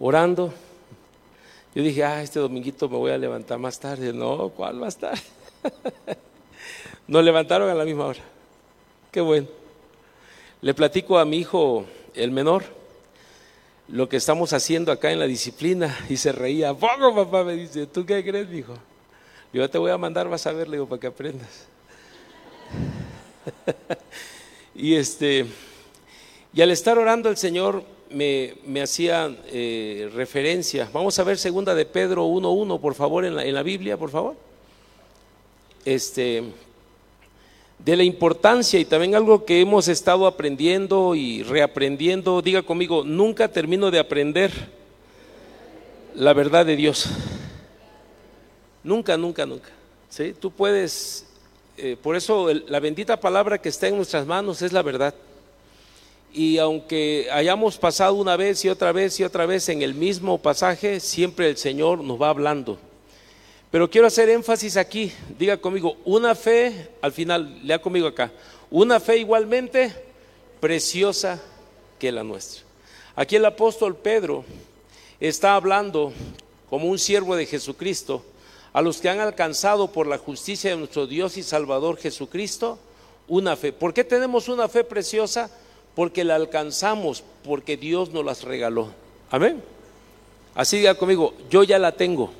orando. Yo dije, ah, este dominguito me voy a levantar más tarde. No, ¿cuál más tarde? Nos levantaron a la misma hora. Qué bueno. Le platico a mi hijo, el menor, lo que estamos haciendo acá en la disciplina y se reía. Poco, papá, me dice, ¿tú qué crees, hijo? Yo te voy a mandar, vas a ver, le digo, para que aprendas. y este, y al estar orando el Señor me, hacía eh, referencia. Vamos a ver segunda de Pedro 1.1, por favor, en la, en la Biblia, por favor. Este, de la importancia y también algo que hemos estado aprendiendo y reaprendiendo. Diga conmigo, nunca termino de aprender la verdad de Dios. Nunca, nunca, nunca. ¿Sí? Tú puedes, eh, por eso la bendita palabra que está en nuestras manos es la verdad. Y aunque hayamos pasado una vez y otra vez y otra vez en el mismo pasaje, siempre el Señor nos va hablando. Pero quiero hacer énfasis aquí, diga conmigo, una fe, al final, lea conmigo acá, una fe igualmente preciosa que la nuestra. Aquí el apóstol Pedro está hablando como un siervo de Jesucristo a los que han alcanzado por la justicia de nuestro Dios y Salvador Jesucristo una fe. ¿Por qué tenemos una fe preciosa? Porque la alcanzamos, porque Dios nos las regaló. Amén. Así diga conmigo, yo ya la tengo.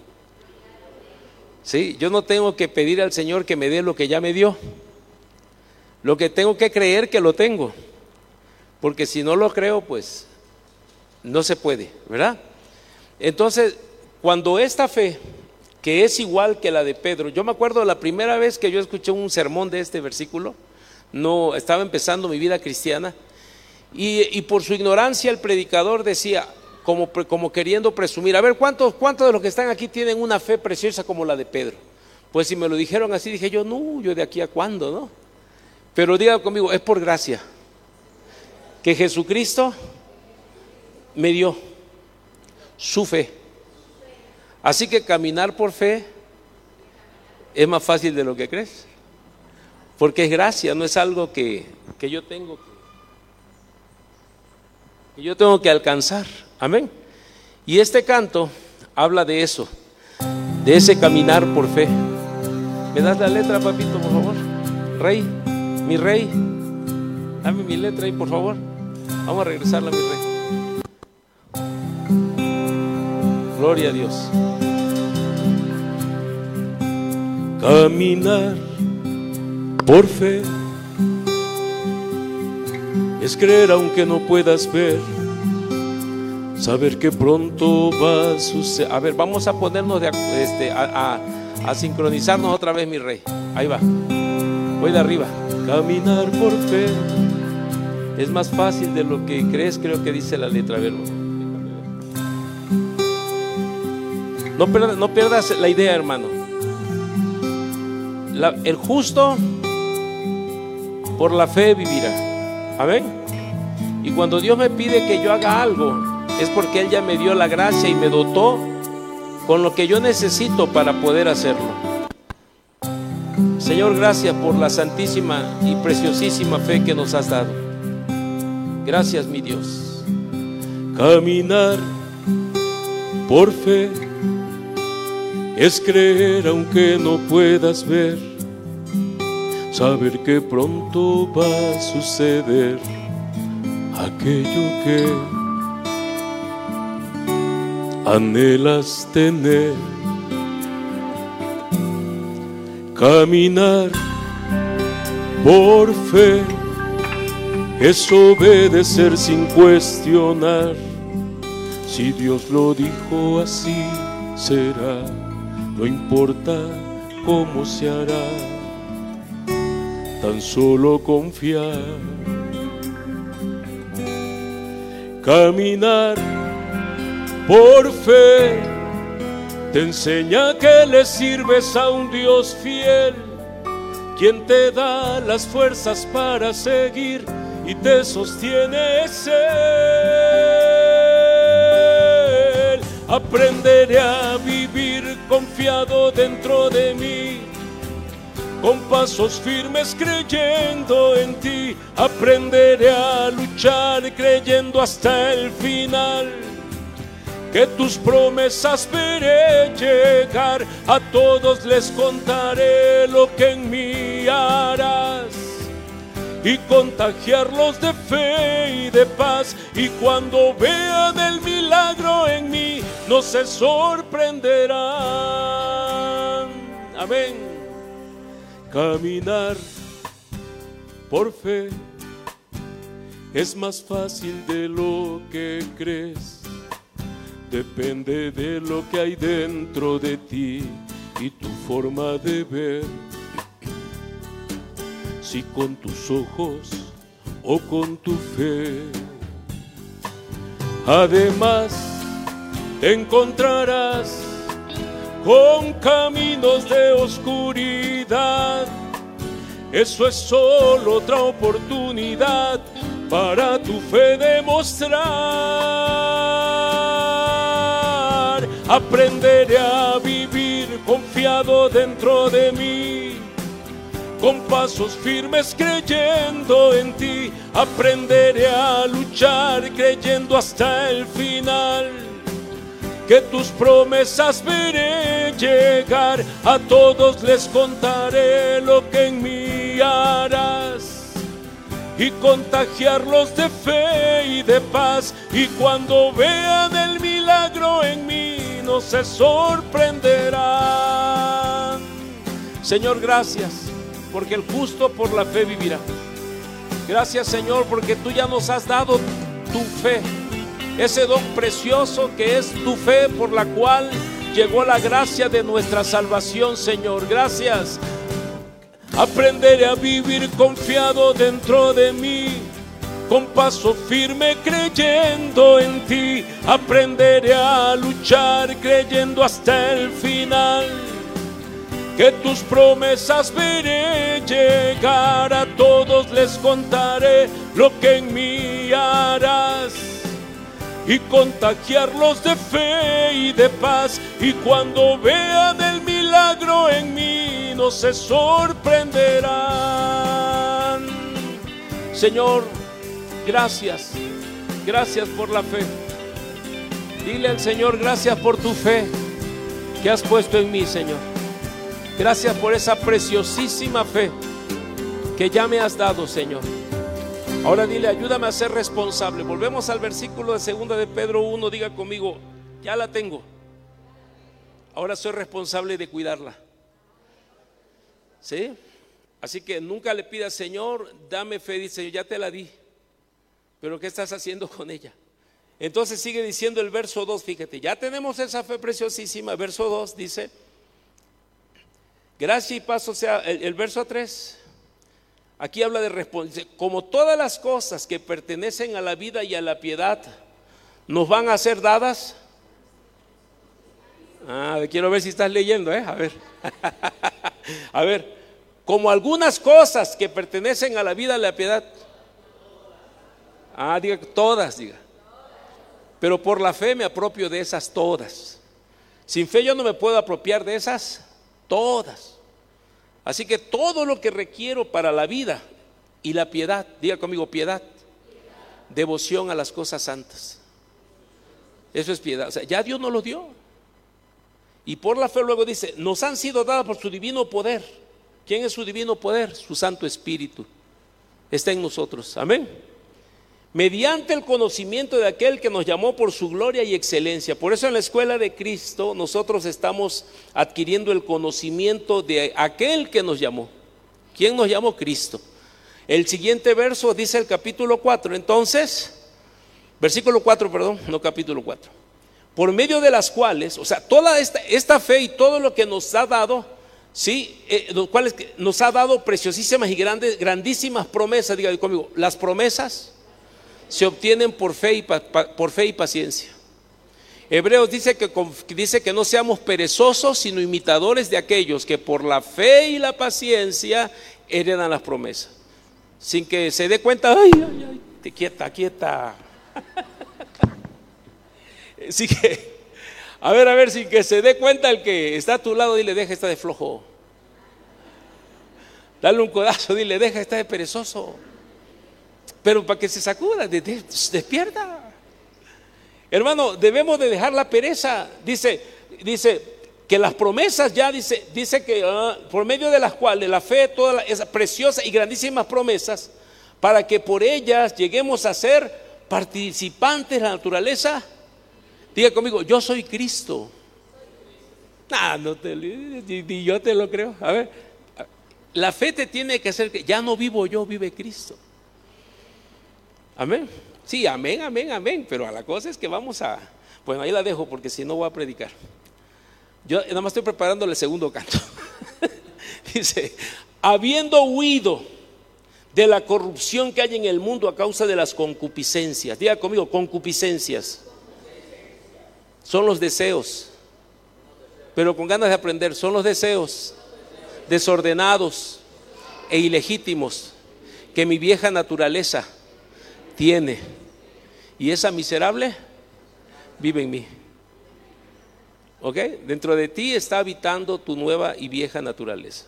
¿Sí? Yo no tengo que pedir al Señor que me dé lo que ya me dio. Lo que tengo que creer que lo tengo. Porque si no lo creo, pues no se puede, ¿verdad? Entonces, cuando esta fe, que es igual que la de Pedro, yo me acuerdo la primera vez que yo escuché un sermón de este versículo, no estaba empezando mi vida cristiana, y, por su ignorancia el predicador decía, como, queriendo presumir. A ver, ¿cuántos, ¿cuántos de los que están aquí tienen una fe preciosa como la de Pedro? Pues si me lo dijeron así, dije yo, no, yo de aquí a cuándo, ¿no? Pero diga conmigo, es por gracia que Jesucristo me dio su fe. Así que caminar por fe es más fácil de lo que crees. Porque es gracia, no es algo que, que yo tengo yo tengo que alcanzar. Amén. Y este canto habla de eso, de ese caminar por fe. ¿Me das la letra, papito, por favor? Rey, mi rey, dame mi letra ahí, por favor. Vamos a regresarla, mi rey. Gloria a Dios. Caminar por fe es creer aunque no puedas ver saber que pronto va a suceder. A ver, vamos a ponernos de, este, a, sincronizarnos otra vez, mi rey. Ahí va. Voy de arriba. Caminar por fe es más fácil de lo que crees, creo que dice la letra. A ver, no, pierdas, no pierdas la idea, hermano. el justo por la fe vivirá. Amén. Y cuando Dios me pide que yo haga algo, es porque Él ya me dio la gracia y me dotó con lo que yo necesito para poder hacerlo. Señor, gracias por la santísima y preciosísima fe que nos has dado. Gracias, mi Dios. Caminar por fe es creer aunque no puedas ver, saber que pronto va a suceder aquello que anhelas tener. Caminar por fe es obedecer sin cuestionar. Si Dios lo dijo así será, no importa cómo se hará, tan solo confiar. Caminar por fe te enseña que le sirves a un Dios fiel, quien te da las fuerzas para seguir y te sostiene. Aprenderé a vivir confiado dentro de mí, con pasos firmes creyendo en ti. Aprenderé a luchar creyendo hasta el final que tus promesas veré llegar, a todos les contaré lo que en mí harás y contagiarlos de fe y de paz. Y cuando vean el milagro en mí, no se sorprenderán. Amén. Caminar por fe es más fácil de lo que crees. Depende de lo que hay dentro de ti y tu forma de ver si con tus ojos o con tu fe. Además, te encontrarás con caminos de oscuridad. Eso es solo otra oportunidad para tu fe demostrar. Aprenderé a vivir confiado dentro de mí con pasos firmes creyendo en ti, aprenderé a luchar creyendo hasta el final. Que tus promesas veré llegar, a todos les contaré lo que en mí harás. Y contagiarlos de fe y de paz, y cuando vean el milagro en mí, no se sorprenderán. Señor, gracias porque el justo por la fe vivirá. Gracias Señor, porque tú ya nos has dado tu fe, ese don precioso que es tu fe por la cual llegó la gracia de nuestra salvación, Señor. Gracias. Aprenderé a vivir confiado dentro de mí, con paso firme creyendo en ti. Aprenderé a luchar creyendo hasta el final que tus promesas veré llegar, a todos les contaré lo que en mí harás y contagiarlos de fe y de paz y cuando vean el milagro en mí no se sorprenderán. Señor, gracias, gracias por la fe. Dile al Señor, gracias por tu fe que has puesto en mí, Señor. Gracias por esa preciosísima fe que ya me has dado, Señor. Ahora dile, ayúdame a ser responsable. Volvemos al versículo de segunda de Pedro 1, diga conmigo, ya la tengo. Ahora soy responsable de cuidarla. ¿Sí? Así que nunca le pidas, Señor, dame fe, dice, ya te la di. Pero ¿qué estás haciendo con ella? Entonces sigue diciendo el verso 2, fíjate, ya tenemos esa fe preciosísima. Verso 2 dice, Gracia y paz, o sea, el, verso 3, aquí habla de responsabilidad. Como todas las cosas que pertenecen a la vida y a la piedad nos van a ser dadas. Ah, quiero ver si estás leyendo, ¿eh? A ver. a ver, como algunas cosas que pertenecen a la vida y a la piedad. Ah, diga todas, diga. Pero por la fe me apropio de esas todas. Sin fe yo no me puedo apropiar de esas todas. Así que todo lo que requiero para la vida y la piedad, diga conmigo piedad, devoción a las cosas santas. Eso es piedad. O sea, ya Dios nos lo dio. Y por la fe luego dice, nos han sido dadas por su divino poder. ¿Quién es su divino poder? Su Santo Espíritu. Está en nosotros. Amén mediante el conocimiento de aquel que nos llamó por su gloria y excelencia. Por eso en la escuela de Cristo nosotros estamos adquiriendo el conocimiento de aquel que nos llamó. ¿Quién nos llamó? Cristo. El siguiente verso dice el capítulo 4. Entonces, versículo 4, perdón, no capítulo 4. Por medio de las cuales, o sea, toda esta, fe y todo lo que nos ha dado, sí, eh, los cuales nos ha dado preciosísimas y grandes, grandísimas promesas, diga conmigo, las promesas se obtienen por fe y, por fe y paciencia. Hebreos dice que, dice que no seamos perezosos, sino imitadores de aquellos que por la fe y la paciencia heredan las promesas. Sin que se dé cuenta, ay, te quieta, quieta. Así que, a ver, a ver, sin que se dé cuenta el que está a tu lado, dile, deja esta de flojo. Dale un codazo, dile, deja esta de perezoso pero para que se sacuda, despierta. Hermano, debemos de dejar la pereza. Dice, dice que las promesas ya dice, dice que ah, por medio de las cuales la fe, todas esas preciosas y grandísimas promesas, para que por ellas lleguemos a ser participantes de la naturaleza. Diga conmigo, yo soy Cristo. Ah, no te, ni yo te lo creo. A ver, la fe te tiene que hacer que ya no vivo yo, vive Cristo. Amén. Sí, amén, amén, amén. Pero a la cosa es que vamos a. Bueno, ahí la dejo porque si no voy a predicar. Yo nada más estoy preparando el segundo canto. Dice, habiendo huido de la corrupción que hay en el mundo a causa de las concupiscencias. Diga conmigo, concupiscencias. Son los deseos. Pero con ganas de aprender, son los deseos desordenados e ilegítimos que mi vieja naturaleza tiene. Y esa miserable vive en mí. ¿Ok? Dentro de ti está habitando tu nueva y vieja naturaleza.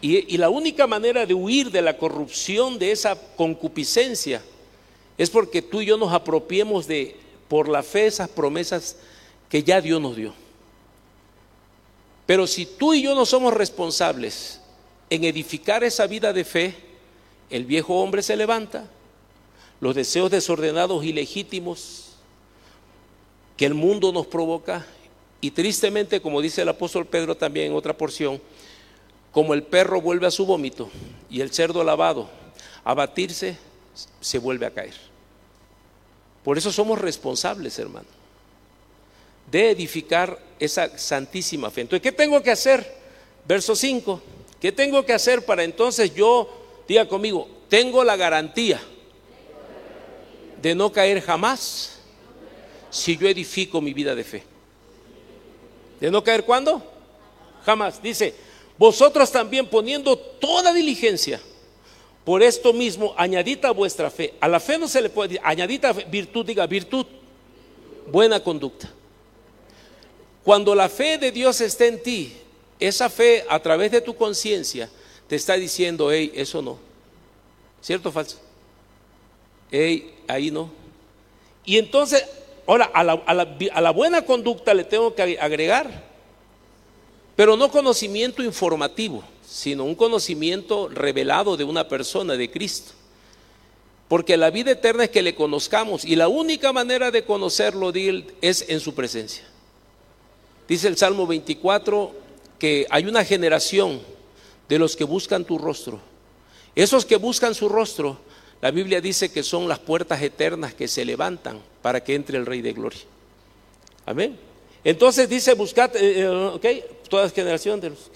Y, la única manera de huir de la corrupción, de esa concupiscencia, es porque tú y yo nos apropiemos de, por la fe, esas promesas que ya Dios nos dio. Pero si tú y yo no somos responsables en edificar esa vida de fe, el viejo hombre se levanta, los deseos desordenados y legítimos que el mundo nos provoca, y tristemente, como dice el apóstol Pedro también en otra porción, como el perro vuelve a su vómito y el cerdo lavado a batirse, se vuelve a caer. Por eso somos responsables, hermano de edificar esa santísima fe. Entonces, ¿qué tengo que hacer? Verso 5. ¿Qué tengo que hacer para entonces yo, diga conmigo, tengo la garantía de no caer jamás si yo edifico mi vida de fe? ¿De no caer cuándo? Jamás. Dice, vosotros también poniendo toda diligencia, por esto mismo, añadita vuestra fe. A la fe no se le puede decir, añadita virtud, diga virtud, buena conducta. Cuando la fe de Dios está en ti, esa fe a través de tu conciencia te está diciendo, hey, eso no. ¿Cierto o falso? Hey, ahí no. Y entonces, ahora, a la, a la buena conducta le tengo que agregar, pero no conocimiento informativo, sino un conocimiento revelado de una persona, de Cristo. Porque la vida eterna es que le conozcamos y la única manera de conocerlo es en su presencia. Dice el Salmo 24 que hay una generación de los que buscan tu rostro. Esos que buscan su rostro, la Biblia dice que son las puertas eternas que se levantan para que entre el Rey de Gloria. Amén. Entonces dice, buscad, eh, eh, ok, toda generación de los...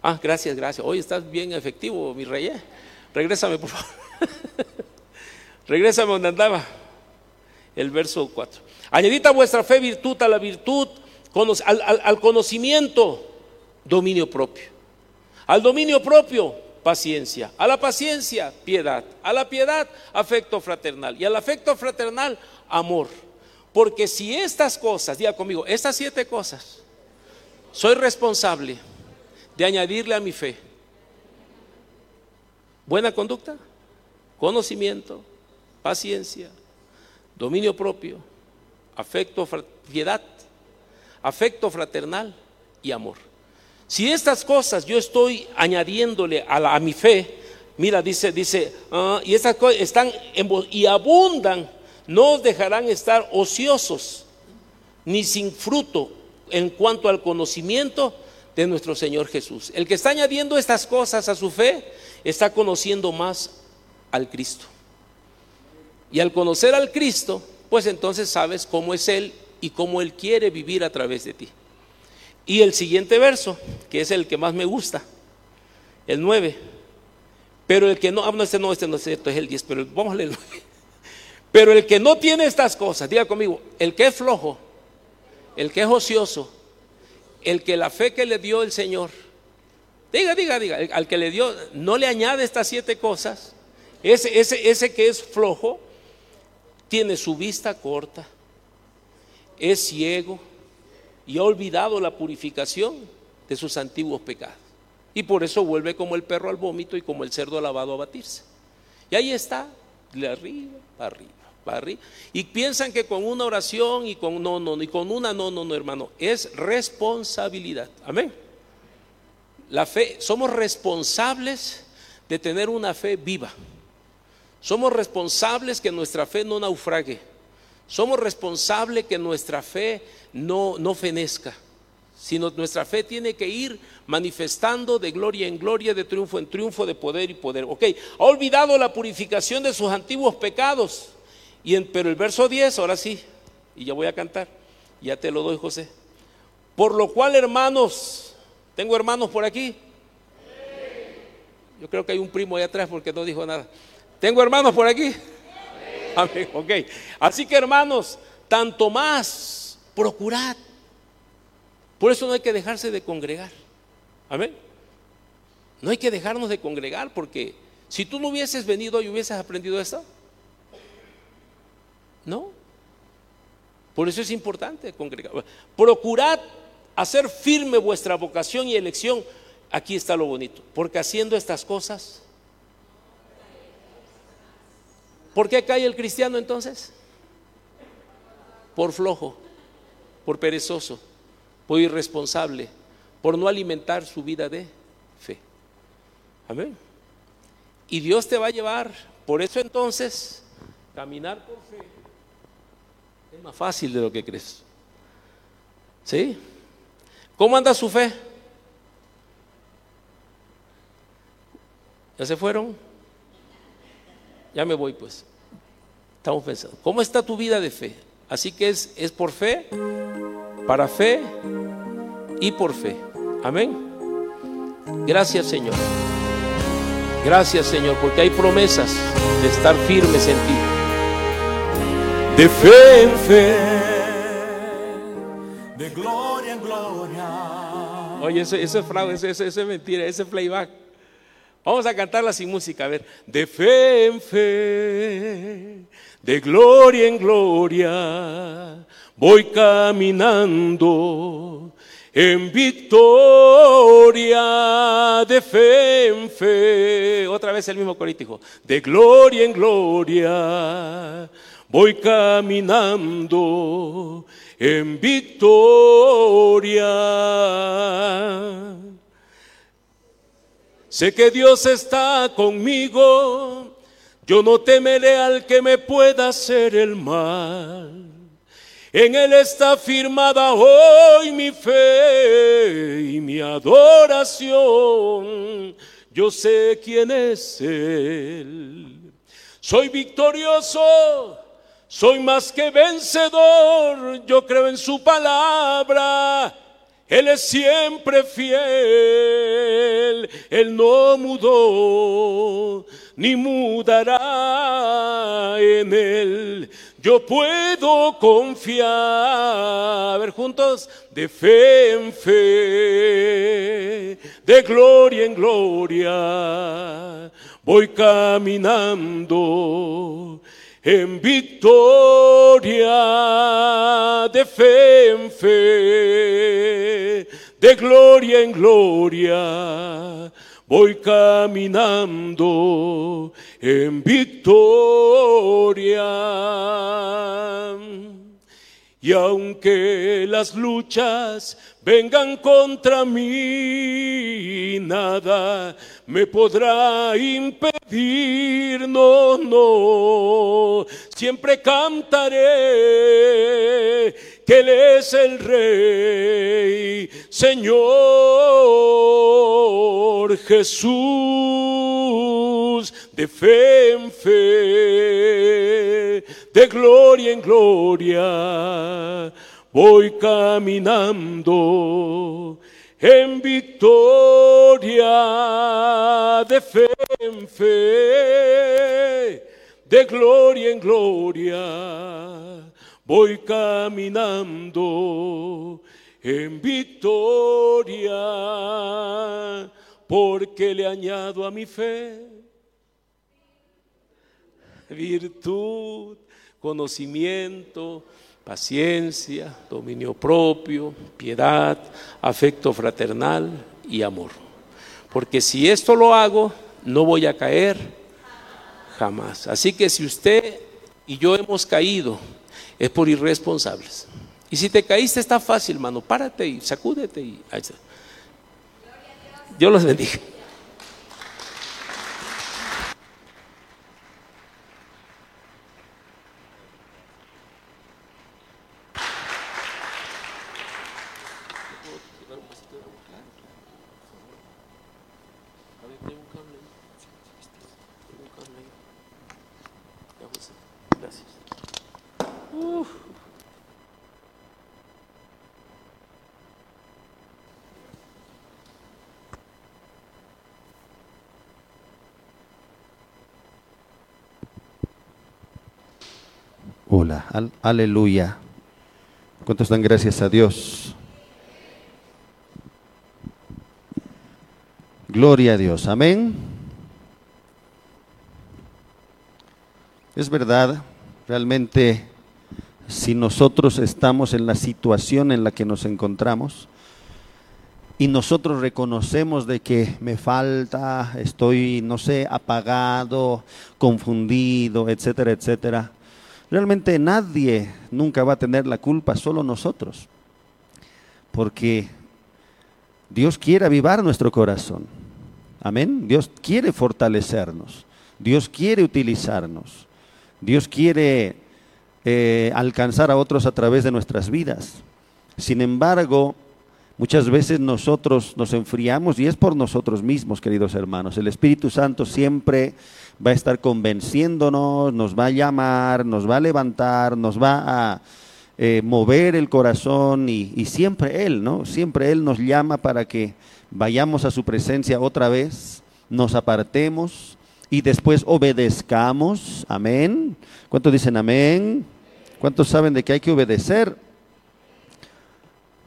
Ah, gracias, gracias. Hoy estás bien efectivo, mi rey. ¿eh? Regrésame, por favor. Regrésame donde andaba. El verso 4. Añadita vuestra fe virtud a la virtud, al, conocimiento, dominio propio. Al dominio propio, paciencia. A la paciencia, piedad. A la piedad, afecto fraternal. Y al afecto fraternal, amor. Porque si estas cosas, diga conmigo, estas siete cosas, soy responsable de añadirle a mi fe buena conducta, conocimiento, paciencia, dominio propio, afecto, piedad, afecto fraternal y amor. Si estas cosas yo estoy añadiéndole a, mi fe, mira, dice, dice, ah, y estas cosas están y abundan, no os dejarán estar ociosos ni sin fruto en cuanto al conocimiento de nuestro Señor Jesús. El que está añadiendo estas cosas a su fe está conociendo más al Cristo. Y al conocer al Cristo, pues entonces sabes cómo es Él y cómo Él quiere vivir a través de ti. Y el siguiente verso, que es el que más me gusta, el 9. Pero el que no, ah, no, este no, este no es cierto, es el 10, pero vamos a leer el 9. Pero el que no tiene estas cosas, diga conmigo, el que es flojo, el que es ocioso, el que la fe que le dio el Señor, diga, diga, diga, al que le dio, no le añade estas siete cosas, ese, ese, ese que es flojo, tiene su vista corta, es ciego y ha olvidado la purificación de sus antiguos pecados. Y por eso vuelve como el perro al vómito y como el cerdo lavado a batirse. Y ahí está, de arriba para arriba, Y piensan que con una oración y con no, no, y con una no, no, no, hermano. Es responsabilidad. Amén. La fe, somos responsables de tener una fe viva. Somos responsables que nuestra fe no naufrague. Somos responsables que nuestra fe no, no fenezca sino nuestra fe tiene que ir manifestando de gloria en gloria, de triunfo en triunfo, de poder y poder. Ok, ha olvidado la purificación de sus antiguos pecados. Y en, pero el verso 10, ahora sí, y ya voy a cantar, ya te lo doy José. Por lo cual, hermanos, tengo hermanos por aquí. Yo creo que hay un primo allá atrás porque no dijo nada. ¿Tengo hermanos por aquí? Amén. Ok. Así que hermanos, tanto más procurad por eso no hay que dejarse de congregar. Amén. No hay que dejarnos de congregar porque si tú no hubieses venido y hubieses aprendido esto, no. Por eso es importante congregar. Procurad hacer firme vuestra vocación y elección. Aquí está lo bonito. Porque haciendo estas cosas, ¿por qué cae el cristiano entonces? Por flojo, por perezoso por irresponsable, por no alimentar su vida de fe. Amén. Y Dios te va a llevar, por eso entonces, caminar por fe es más fácil de lo que crees. ¿Sí? ¿Cómo anda su fe? ¿Ya se fueron? Ya me voy pues. Estamos pensando. ¿Cómo está tu vida de fe? Así que es, es por fe, para fe y por fe. Amén. Gracias Señor. Gracias Señor, porque hay promesas de estar firmes en ti. De fe en fe, de gloria en gloria. Oye, ese, ese fraude, ese, ese, ese mentira, ese playback. Vamos a cantarla sin música, a ver. De fe en fe, de gloria en gloria, voy caminando en victoria de fe en fe. Otra vez el mismo corito, de gloria en gloria. Voy caminando en victoria. Sé que Dios está conmigo, yo no temeré al que me pueda hacer el mal. En Él está firmada hoy mi fe y mi adoración. Yo sé quién es Él. Soy victorioso, soy más que vencedor. Yo creo en su palabra. Él es siempre fiel, Él no mudó, ni mudará en Él. Yo puedo confiar, a ver juntos, de fe en fe, de gloria en gloria, voy caminando en victoria, de fe en fe, de gloria en gloria voy caminando en victoria. Y aunque las luchas vengan contra mí, nada me podrá impedir, no, no, siempre cantaré que Él es el Rey, Señor Jesús, de fe en fe, de gloria en gloria, voy caminando en victoria, de fe en fe, de gloria en gloria voy caminando en victoria, porque le añado a mi fe virtud, conocimiento, paciencia, dominio propio, piedad, afecto fraternal y amor. Porque si esto lo hago, no voy a caer jamás. Así que si usted y yo hemos caído, es por irresponsables. Y si te caíste está fácil, hermano, párate y sacúdete y Dios los bendiga. Aleluya. ¿Cuántos dan gracias a Dios? Gloria a Dios, amén. Es verdad, realmente, si nosotros estamos en la situación en la que nos encontramos y nosotros reconocemos de que me falta, estoy, no sé, apagado, confundido, etcétera, etcétera, Realmente nadie nunca va a tener la culpa, solo nosotros. Porque Dios quiere avivar nuestro corazón. Amén. Dios quiere fortalecernos. Dios quiere utilizarnos. Dios quiere eh, alcanzar a otros a través de nuestras vidas. Sin embargo, muchas veces nosotros nos enfriamos y es por nosotros mismos, queridos hermanos. El Espíritu Santo siempre va a estar convenciéndonos, nos va a llamar, nos va a levantar, nos va a eh, mover el corazón y, siempre Él, ¿no? Siempre Él nos llama para que vayamos a su presencia otra vez, nos apartemos y después obedezcamos. Amén. ¿Cuántos dicen amén? ¿Cuántos saben de que hay que obedecer?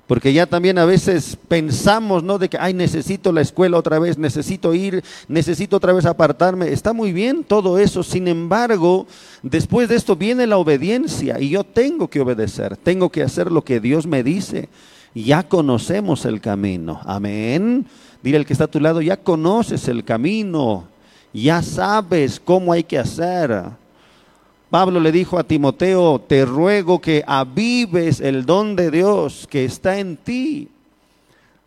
Porque ya también a veces pensamos, ¿no? De que, ay, necesito la escuela otra vez, necesito ir, necesito otra vez apartarme. Está muy bien todo eso. Sin embargo, después de esto viene la obediencia y yo tengo que obedecer, tengo que hacer lo que Dios me dice. Ya conocemos el camino. Amén. Dile al que está a tu lado, ya conoces el camino, ya sabes cómo hay que hacer. Pablo le dijo a Timoteo, te ruego que avives el don de Dios que está en ti.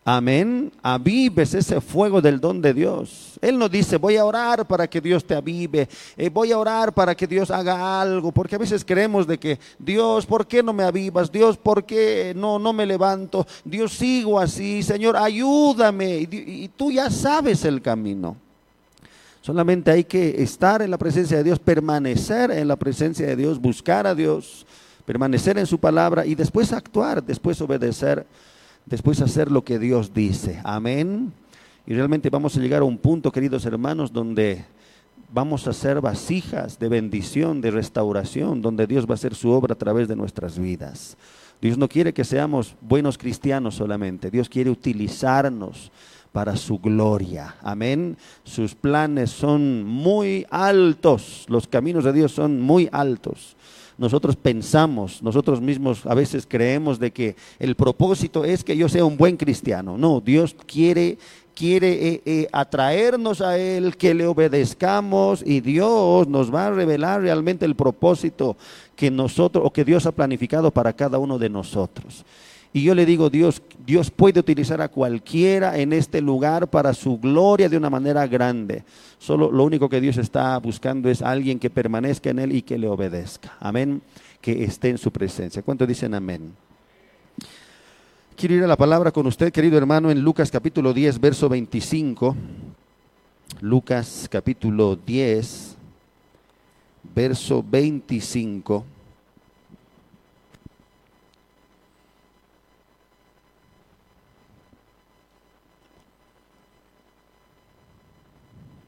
Amén. Avives ese fuego del don de Dios. Él no dice, voy a orar para que Dios te avive, eh, voy a orar para que Dios haga algo, porque a veces creemos de que, Dios, ¿por qué no me avivas? Dios, ¿por qué no, no me levanto? Dios, sigo así, Señor, ayúdame. y tú ya sabes el camino. Solamente hay que estar en la presencia de Dios, permanecer en la presencia de Dios, buscar a Dios, permanecer en su palabra y después actuar, después obedecer, después hacer lo que Dios dice. Amén. Y realmente vamos a llegar a un punto, queridos hermanos, donde vamos a ser vasijas de bendición, de restauración, donde Dios va a hacer su obra a través de nuestras vidas. Dios no quiere que seamos buenos cristianos solamente, Dios quiere utilizarnos para su gloria. Amén. Sus planes son muy altos, los caminos de Dios son muy altos. Nosotros pensamos, nosotros mismos a veces creemos de que el propósito es que yo sea un buen cristiano. No, Dios quiere quiere eh, eh, atraernos a Él, que le obedezcamos y Dios nos va a revelar realmente el propósito que nosotros o que Dios ha planificado para cada uno de nosotros. Y yo le digo, Dios, Dios puede utilizar a cualquiera en este lugar para su gloria de una manera grande. Solo lo único que Dios está buscando es alguien que permanezca en Él y que le obedezca. Amén. Que esté en su presencia. ¿Cuántos dicen amén? Quiero ir a la palabra con usted, querido hermano, en Lucas capítulo 10, verso 25. Lucas capítulo 10, verso 25.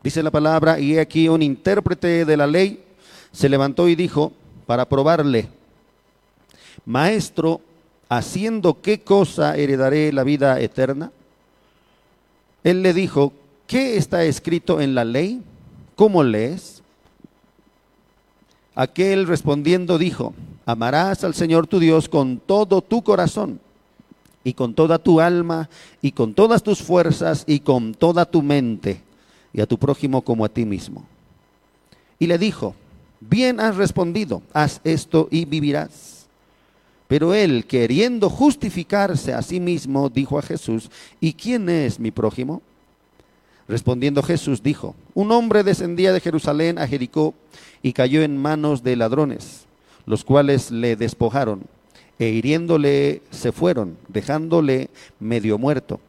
Dice la palabra, y aquí un intérprete de la ley se levantó y dijo, para probarle, Maestro, ¿haciendo qué cosa heredaré la vida eterna? Él le dijo, ¿qué está escrito en la ley? ¿Cómo lees? Aquel respondiendo dijo, amarás al Señor tu Dios con todo tu corazón y con toda tu alma y con todas tus fuerzas y con toda tu mente y a tu prójimo como a ti mismo. Y le dijo, bien has respondido, haz esto y vivirás. Pero él, queriendo justificarse a sí mismo, dijo a Jesús, ¿y quién es mi prójimo? Respondiendo Jesús dijo, un hombre descendía de Jerusalén a Jericó y cayó en manos de ladrones, los cuales le despojaron e hiriéndole se fueron, dejándole medio muerto.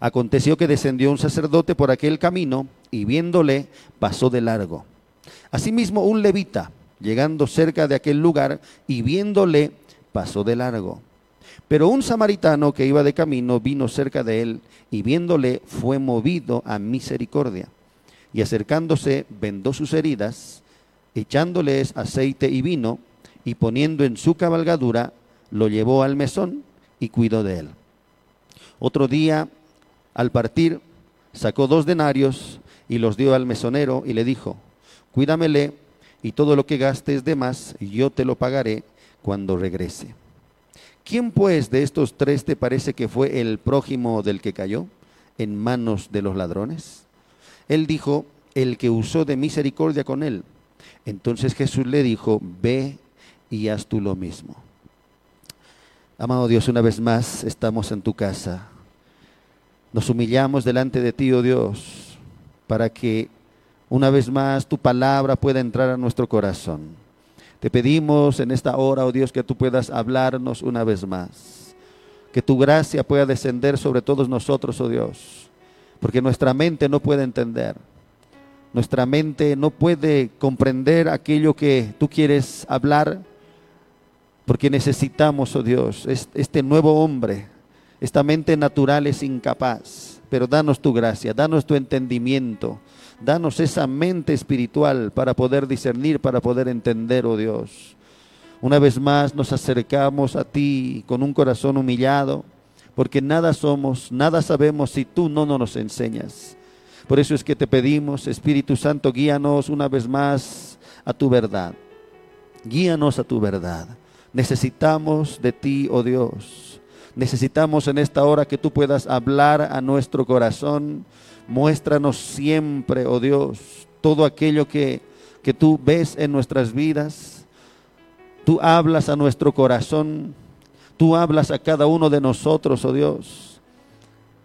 Aconteció que descendió un sacerdote por aquel camino y viéndole pasó de largo. Asimismo un levita, llegando cerca de aquel lugar y viéndole pasó de largo. Pero un samaritano que iba de camino vino cerca de él y viéndole fue movido a misericordia. Y acercándose vendó sus heridas, echándoles aceite y vino, y poniendo en su cabalgadura, lo llevó al mesón y cuidó de él. Otro día, al partir, sacó dos denarios y los dio al mesonero y le dijo, cuídamele y todo lo que gastes de más yo te lo pagaré cuando regrese. ¿Quién pues de estos tres te parece que fue el prójimo del que cayó en manos de los ladrones? Él dijo, el que usó de misericordia con él. Entonces Jesús le dijo, ve y haz tú lo mismo. Amado Dios, una vez más estamos en tu casa. Nos humillamos delante de ti, oh Dios, para que una vez más tu palabra pueda entrar a nuestro corazón. Te pedimos en esta hora, oh Dios, que tú puedas hablarnos una vez más. Que tu gracia pueda descender sobre todos nosotros, oh Dios, porque nuestra mente no puede entender. Nuestra mente no puede comprender aquello que tú quieres hablar porque necesitamos, oh Dios, este nuevo hombre. Esta mente natural es incapaz, pero danos tu gracia, danos tu entendimiento, danos esa mente espiritual para poder discernir, para poder entender, oh Dios. Una vez más nos acercamos a ti con un corazón humillado, porque nada somos, nada sabemos si tú no nos enseñas. Por eso es que te pedimos, Espíritu Santo, guíanos una vez más a tu verdad. Guíanos a tu verdad. Necesitamos de ti, oh Dios. Necesitamos en esta hora que tú puedas hablar a nuestro corazón. Muéstranos siempre, oh Dios, todo aquello que, que tú ves en nuestras vidas. Tú hablas a nuestro corazón. Tú hablas a cada uno de nosotros, oh Dios.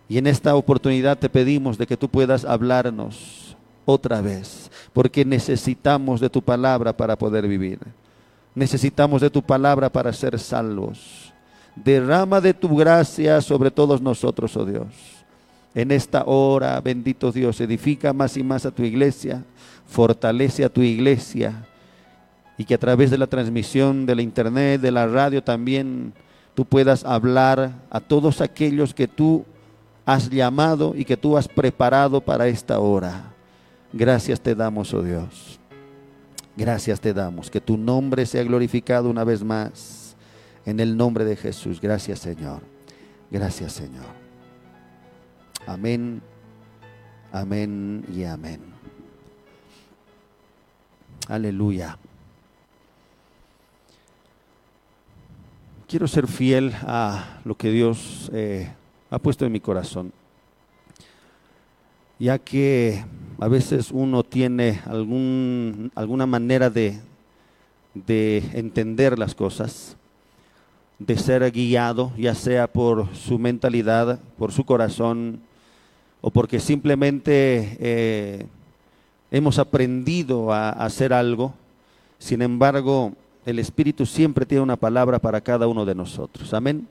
Y en esta oportunidad te pedimos de que tú puedas hablarnos otra vez, porque necesitamos de tu palabra para poder vivir. Necesitamos de tu palabra para ser salvos. Derrama de tu gracia sobre todos nosotros, oh Dios. En esta hora, bendito Dios, edifica más y más a tu iglesia, fortalece a tu iglesia y que a través de la transmisión de la internet, de la radio también, tú puedas hablar a todos aquellos que tú has llamado y que tú has preparado para esta hora. Gracias te damos, oh Dios. Gracias te damos. Que tu nombre sea glorificado una vez más. En el nombre de Jesús. Gracias Señor. Gracias Señor. Amén. Amén y amén. Aleluya. Quiero ser fiel a lo que Dios eh, ha puesto en mi corazón, ya que a veces uno tiene algún, alguna manera de, de entender las cosas, de ser guiado, ya sea por su mentalidad, por su corazón, o porque simplemente eh, hemos aprendido a hacer algo. Sin embargo, el Espíritu siempre tiene una palabra para cada uno de nosotros. Amén.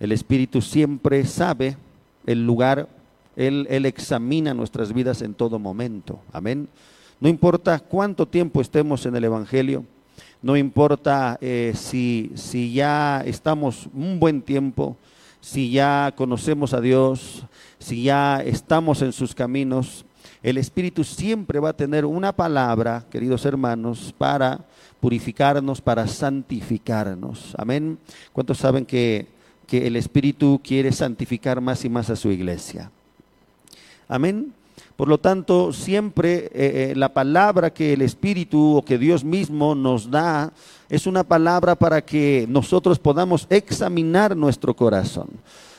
El Espíritu siempre sabe el lugar él, examina nuestras vidas en todo momento. Amén. No importa cuánto tiempo estemos en el Evangelio, no importa eh, si, si ya estamos un buen tiempo, si ya conocemos a Dios, si ya estamos en sus caminos, el Espíritu siempre va a tener una palabra, queridos hermanos, para purificarnos, para santificarnos. Amén. ¿Cuántos saben que, que el Espíritu quiere santificar más y más a su iglesia? Amén. Por lo tanto, siempre eh, eh, la palabra que el Espíritu o que Dios mismo nos da es una palabra para que nosotros podamos examinar nuestro corazón.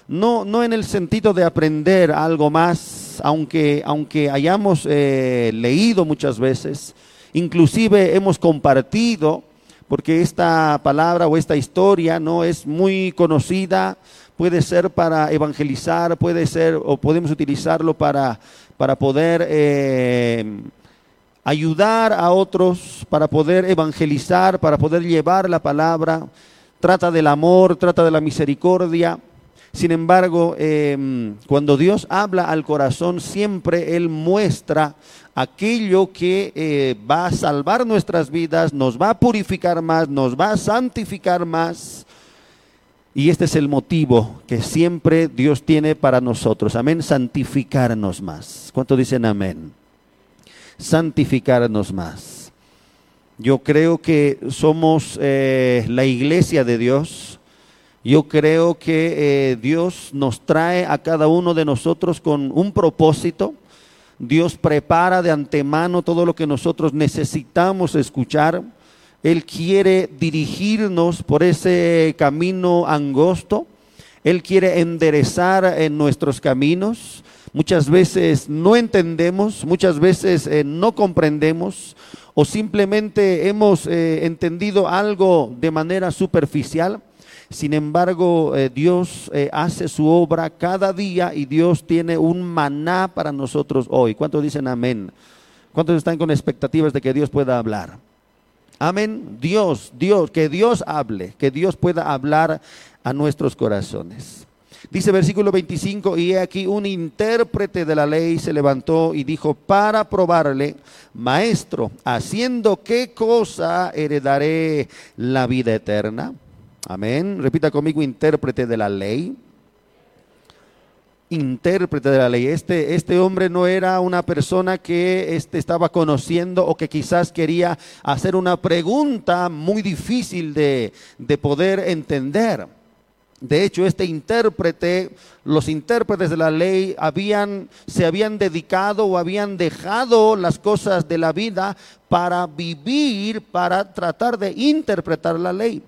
No, no en el sentido de aprender algo más, aunque, aunque hayamos eh, leído muchas veces inclusive hemos compartido, porque esta palabra o esta historia no es muy conocida, puede ser para evangelizar, puede ser o podemos utilizarlo para, para poder eh, ayudar a otros, para poder evangelizar, para poder llevar la palabra. Trata del amor, trata de la misericordia. Sin embargo, em, cuando Dios habla al corazón, siempre Él muestra aquello que eh, va a salvar nuestras vidas, nos va a purificar más, nos va a santificar más. Y este es el motivo que siempre Dios tiene para nosotros. Amén, santificarnos más. ¿Cuánto dicen amén? Santificarnos más. Yo creo que somos eh, la iglesia de Dios yo creo que eh, Dios nos trae a cada uno de nosotros con un propósito. Dios prepara de antemano todo lo que nosotros necesitamos escuchar. Él quiere dirigirnos por ese camino angosto. Él quiere enderezar en nuestros caminos. Muchas veces no entendemos, muchas veces eh, no comprendemos o simplemente hemos eh, entendido algo de manera superficial. Sin embargo, eh, Dios eh, hace su obra cada día y Dios tiene un maná para nosotros hoy. ¿Cuántos dicen amén? ¿Cuántos están con expectativas de que Dios pueda hablar? Amén. Dios, Dios, que Dios hable, que Dios pueda hablar a nuestros corazones. Dice versículo 25, y he aquí un intérprete de la ley se levantó y dijo, para probarle, maestro, haciendo qué cosa heredaré la vida eterna. Amén. Repita conmigo, intérprete de la ley. Intérprete de la ley. Este, este hombre no era una persona que este, estaba conociendo o que quizás quería hacer una pregunta muy difícil de, de poder entender. De hecho, este intérprete, los intérpretes de la ley habían, se habían dedicado o habían dejado las cosas de la vida para vivir, para tratar de interpretar la ley.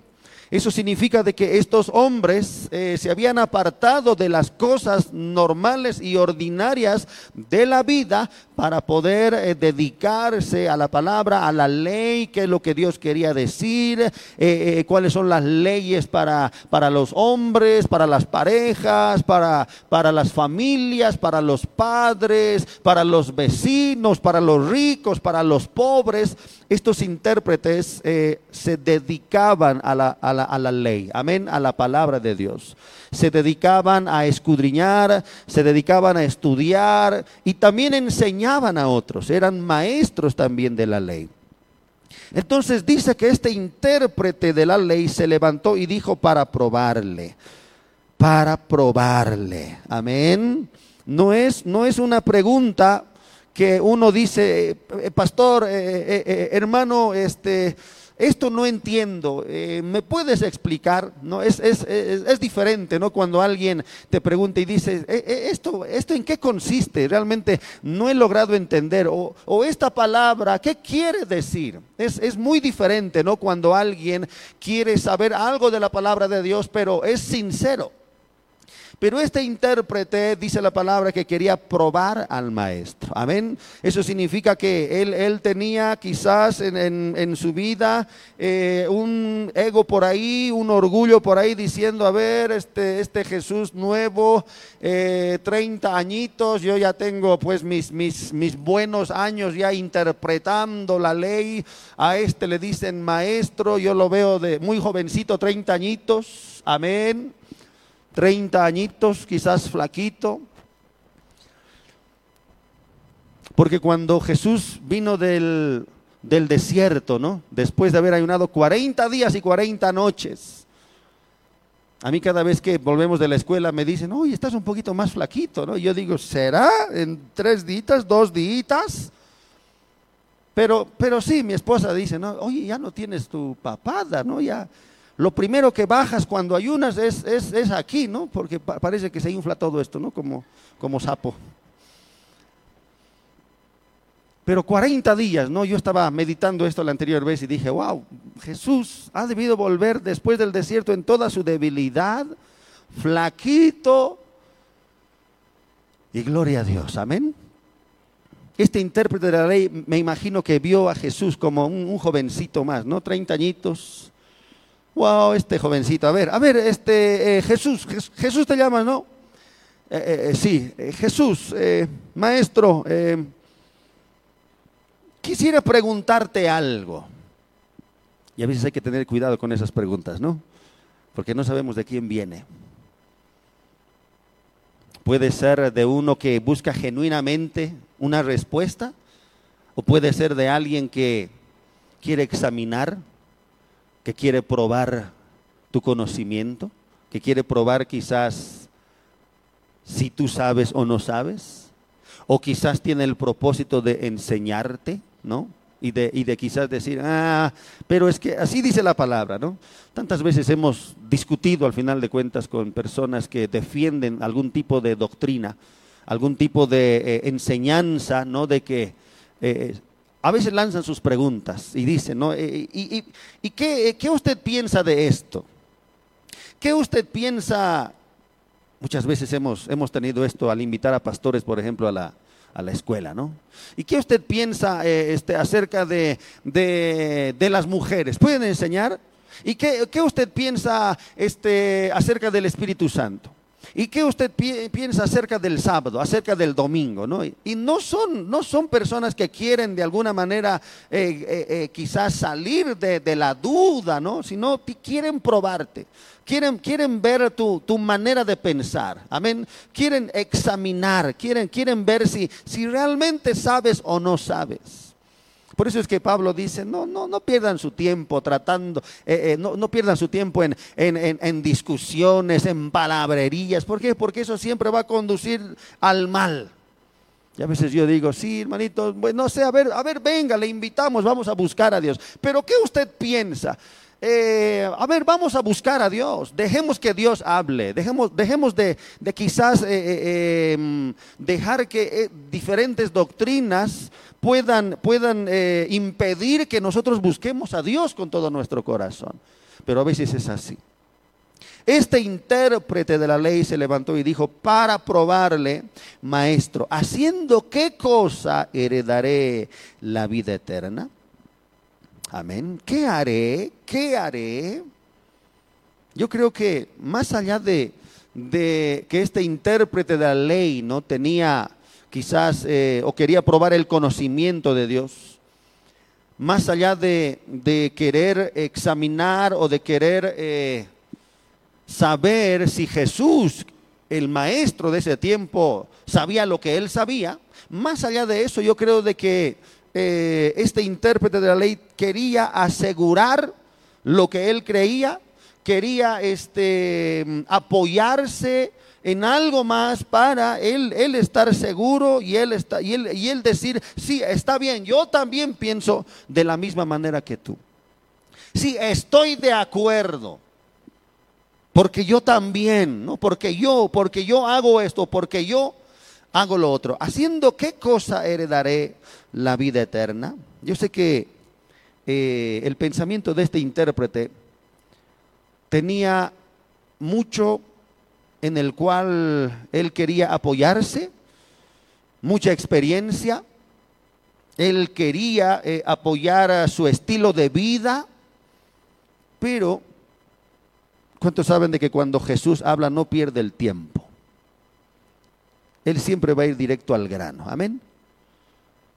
Eso significa de que estos hombres eh, se habían apartado de las cosas normales y ordinarias de la vida para poder eh, dedicarse a la palabra, a la ley, qué es lo que Dios quería decir, eh, cuáles son las leyes para, para los hombres, para las parejas, para, para las familias, para los padres, para los vecinos, para los ricos, para los pobres. Estos intérpretes se dedicaban a la, a la a la ley, amén, a la palabra de Dios. Se dedicaban a escudriñar, se dedicaban a estudiar y también enseñaban a otros, eran maestros también de la ley. Entonces dice que este intérprete de la ley se levantó y dijo para probarle, para probarle, amén. No es, no es una pregunta que uno dice, eh, pastor, eh, eh, hermano, este, esto no entiendo, eh, ¿me puedes explicar? No, es, es, es, diferente, ¿no? Cuando alguien te pregunta y dice, eh, eh, ¿esto, ¿esto en qué consiste? Realmente no he logrado entender. O, o esta palabra, ¿qué quiere decir? Es, es muy diferente, ¿no? Cuando alguien quiere saber algo de la palabra de Dios, pero es sincero. Pero este intérprete dice la palabra que quería probar al maestro. Amén. Eso significa que él, él tenía quizás en, su vida eh, un ego por ahí, un orgullo por ahí diciendo, a ver, este, este Jesús nuevo, 30 eh, añitos, yo ya tengo pues mis, mis, mis buenos años ya interpretando la ley. A este le dicen maestro, yo lo veo de muy jovencito, 30 añitos. Amén. 30 añitos, quizás flaquito. Porque cuando Jesús vino del, del desierto, ¿no? Después de haber ayunado 40 días y 40 noches. A mí cada vez que volvemos de la escuela me dicen, oye, estás un poquito más flaquito, ¿no? Y yo digo, ¿será? ¿En tres días, dos días? Pero, pero sí, mi esposa dice, no, oye, ya no tienes tu papada, ¿no? Ya, lo primero que bajas cuando ayunas es, es, aquí, ¿no? Porque parece que se infla todo esto, ¿no? Como, como sapo. Pero 40 días, ¿no? Yo estaba meditando esto la anterior vez y dije, wow, Jesús ha debido volver después del desierto en toda su debilidad, flaquito. Y gloria a Dios, amén. este intérprete de la ley me imagino que vio a Jesús como un, jovencito más, ¿no? Treinta añitos. Wow, este jovencito. A ver, a ver, este eh, Jesús, Jesús te llama, ¿no? Eh, eh, sí, Jesús, maestro, quisiera preguntarte algo. Y a veces hay que tener cuidado con esas preguntas, ¿no? Porque no sabemos de quién viene. Puede ser de uno que busca genuinamente una respuesta o puede ser de alguien que quiere examinar, que quiere probar tu conocimiento, que quiere probar quizás si tú sabes o no sabes, o quizás tiene el propósito de enseñarte, ¿no? y de, y de quizás decir, ah, pero es que así dice la palabra, ¿no? Tantas veces hemos discutido al final de cuentas con personas que defienden algún tipo de doctrina, algún tipo de eh, enseñanza, ¿no? De que eh, a veces lanzan sus preguntas y dicen, ¿no? Eh, ¿Y, y, qué, qué usted piensa de esto? ¿Qué usted piensa? Muchas veces hemos, hemos tenido esto al invitar a pastores, por ejemplo, a la, a la escuela, ¿no? ¿Y qué usted piensa eh, este, acerca de, las mujeres? ¿Pueden enseñar? ¿Y qué, usted piensa este, acerca del Espíritu Santo? ¿Y qué usted piensa acerca del sábado, acerca del domingo? ¿no? Y no son, no son personas que quieren de alguna manera eh, eh, quizás salir de, de, la duda, ¿no? sino quieren probarte. Quieren, quieren ver tu, manera de pensar. Amén. Quieren examinar, quieren, quieren ver si, si realmente sabes o no sabes. Por eso es que Pablo dice, no, no, no pierdan su tiempo tratando, eh, eh, no, no, pierdan su tiempo en, en, discusiones, en palabrerías. ¿Por qué? Porque eso siempre va a conducir al mal. Y a veces yo digo, sí, hermanito, no sé, a ver, a ver, venga, le invitamos, vamos a buscar a Dios. Pero ¿qué usted piensa? Eh, a ver, vamos a buscar a Dios, dejemos que Dios hable, dejemos, dejemos de, quizás eh, eh, em, dejar que diferentes doctrinas puedan, puedan impedir que nosotros busquemos a Dios con todo nuestro corazón. Pero a veces es así. Este intérprete de la ley se levantó y dijo, para probarle, maestro, ¿haciendo qué cosa heredaré la vida eterna? Amén. ¿Qué haré? ¿Qué haré? Yo creo que más allá de, que este intérprete de la ley no tenía quizás eh, o quería probar el conocimiento de Dios, más allá de, querer examinar o de querer eh, saber si Jesús, el maestro de ese tiempo, sabía lo que él sabía, más allá de eso yo creo de que eh, este intérprete de la ley quería asegurar lo que él creía, quería este, apoyarse en algo más para él, él estar seguro y él, está, y, él, y él decir, sí, está bien, yo también pienso de la misma manera que tú. Sí, estoy de acuerdo. Porque yo también, ¿no? Porque yo, porque yo hago esto, porque yo hago lo otro. Haciendo qué cosa heredaré la vida eterna. Yo sé que eh, el pensamiento de este intérprete tenía mucho en el cual él quería apoyarse, mucha experiencia, él quería eh, apoyar a su estilo de vida, pero ¿cuántos saben de que cuando Jesús habla no pierde el tiempo? Él siempre va a ir directo al grano. Amén.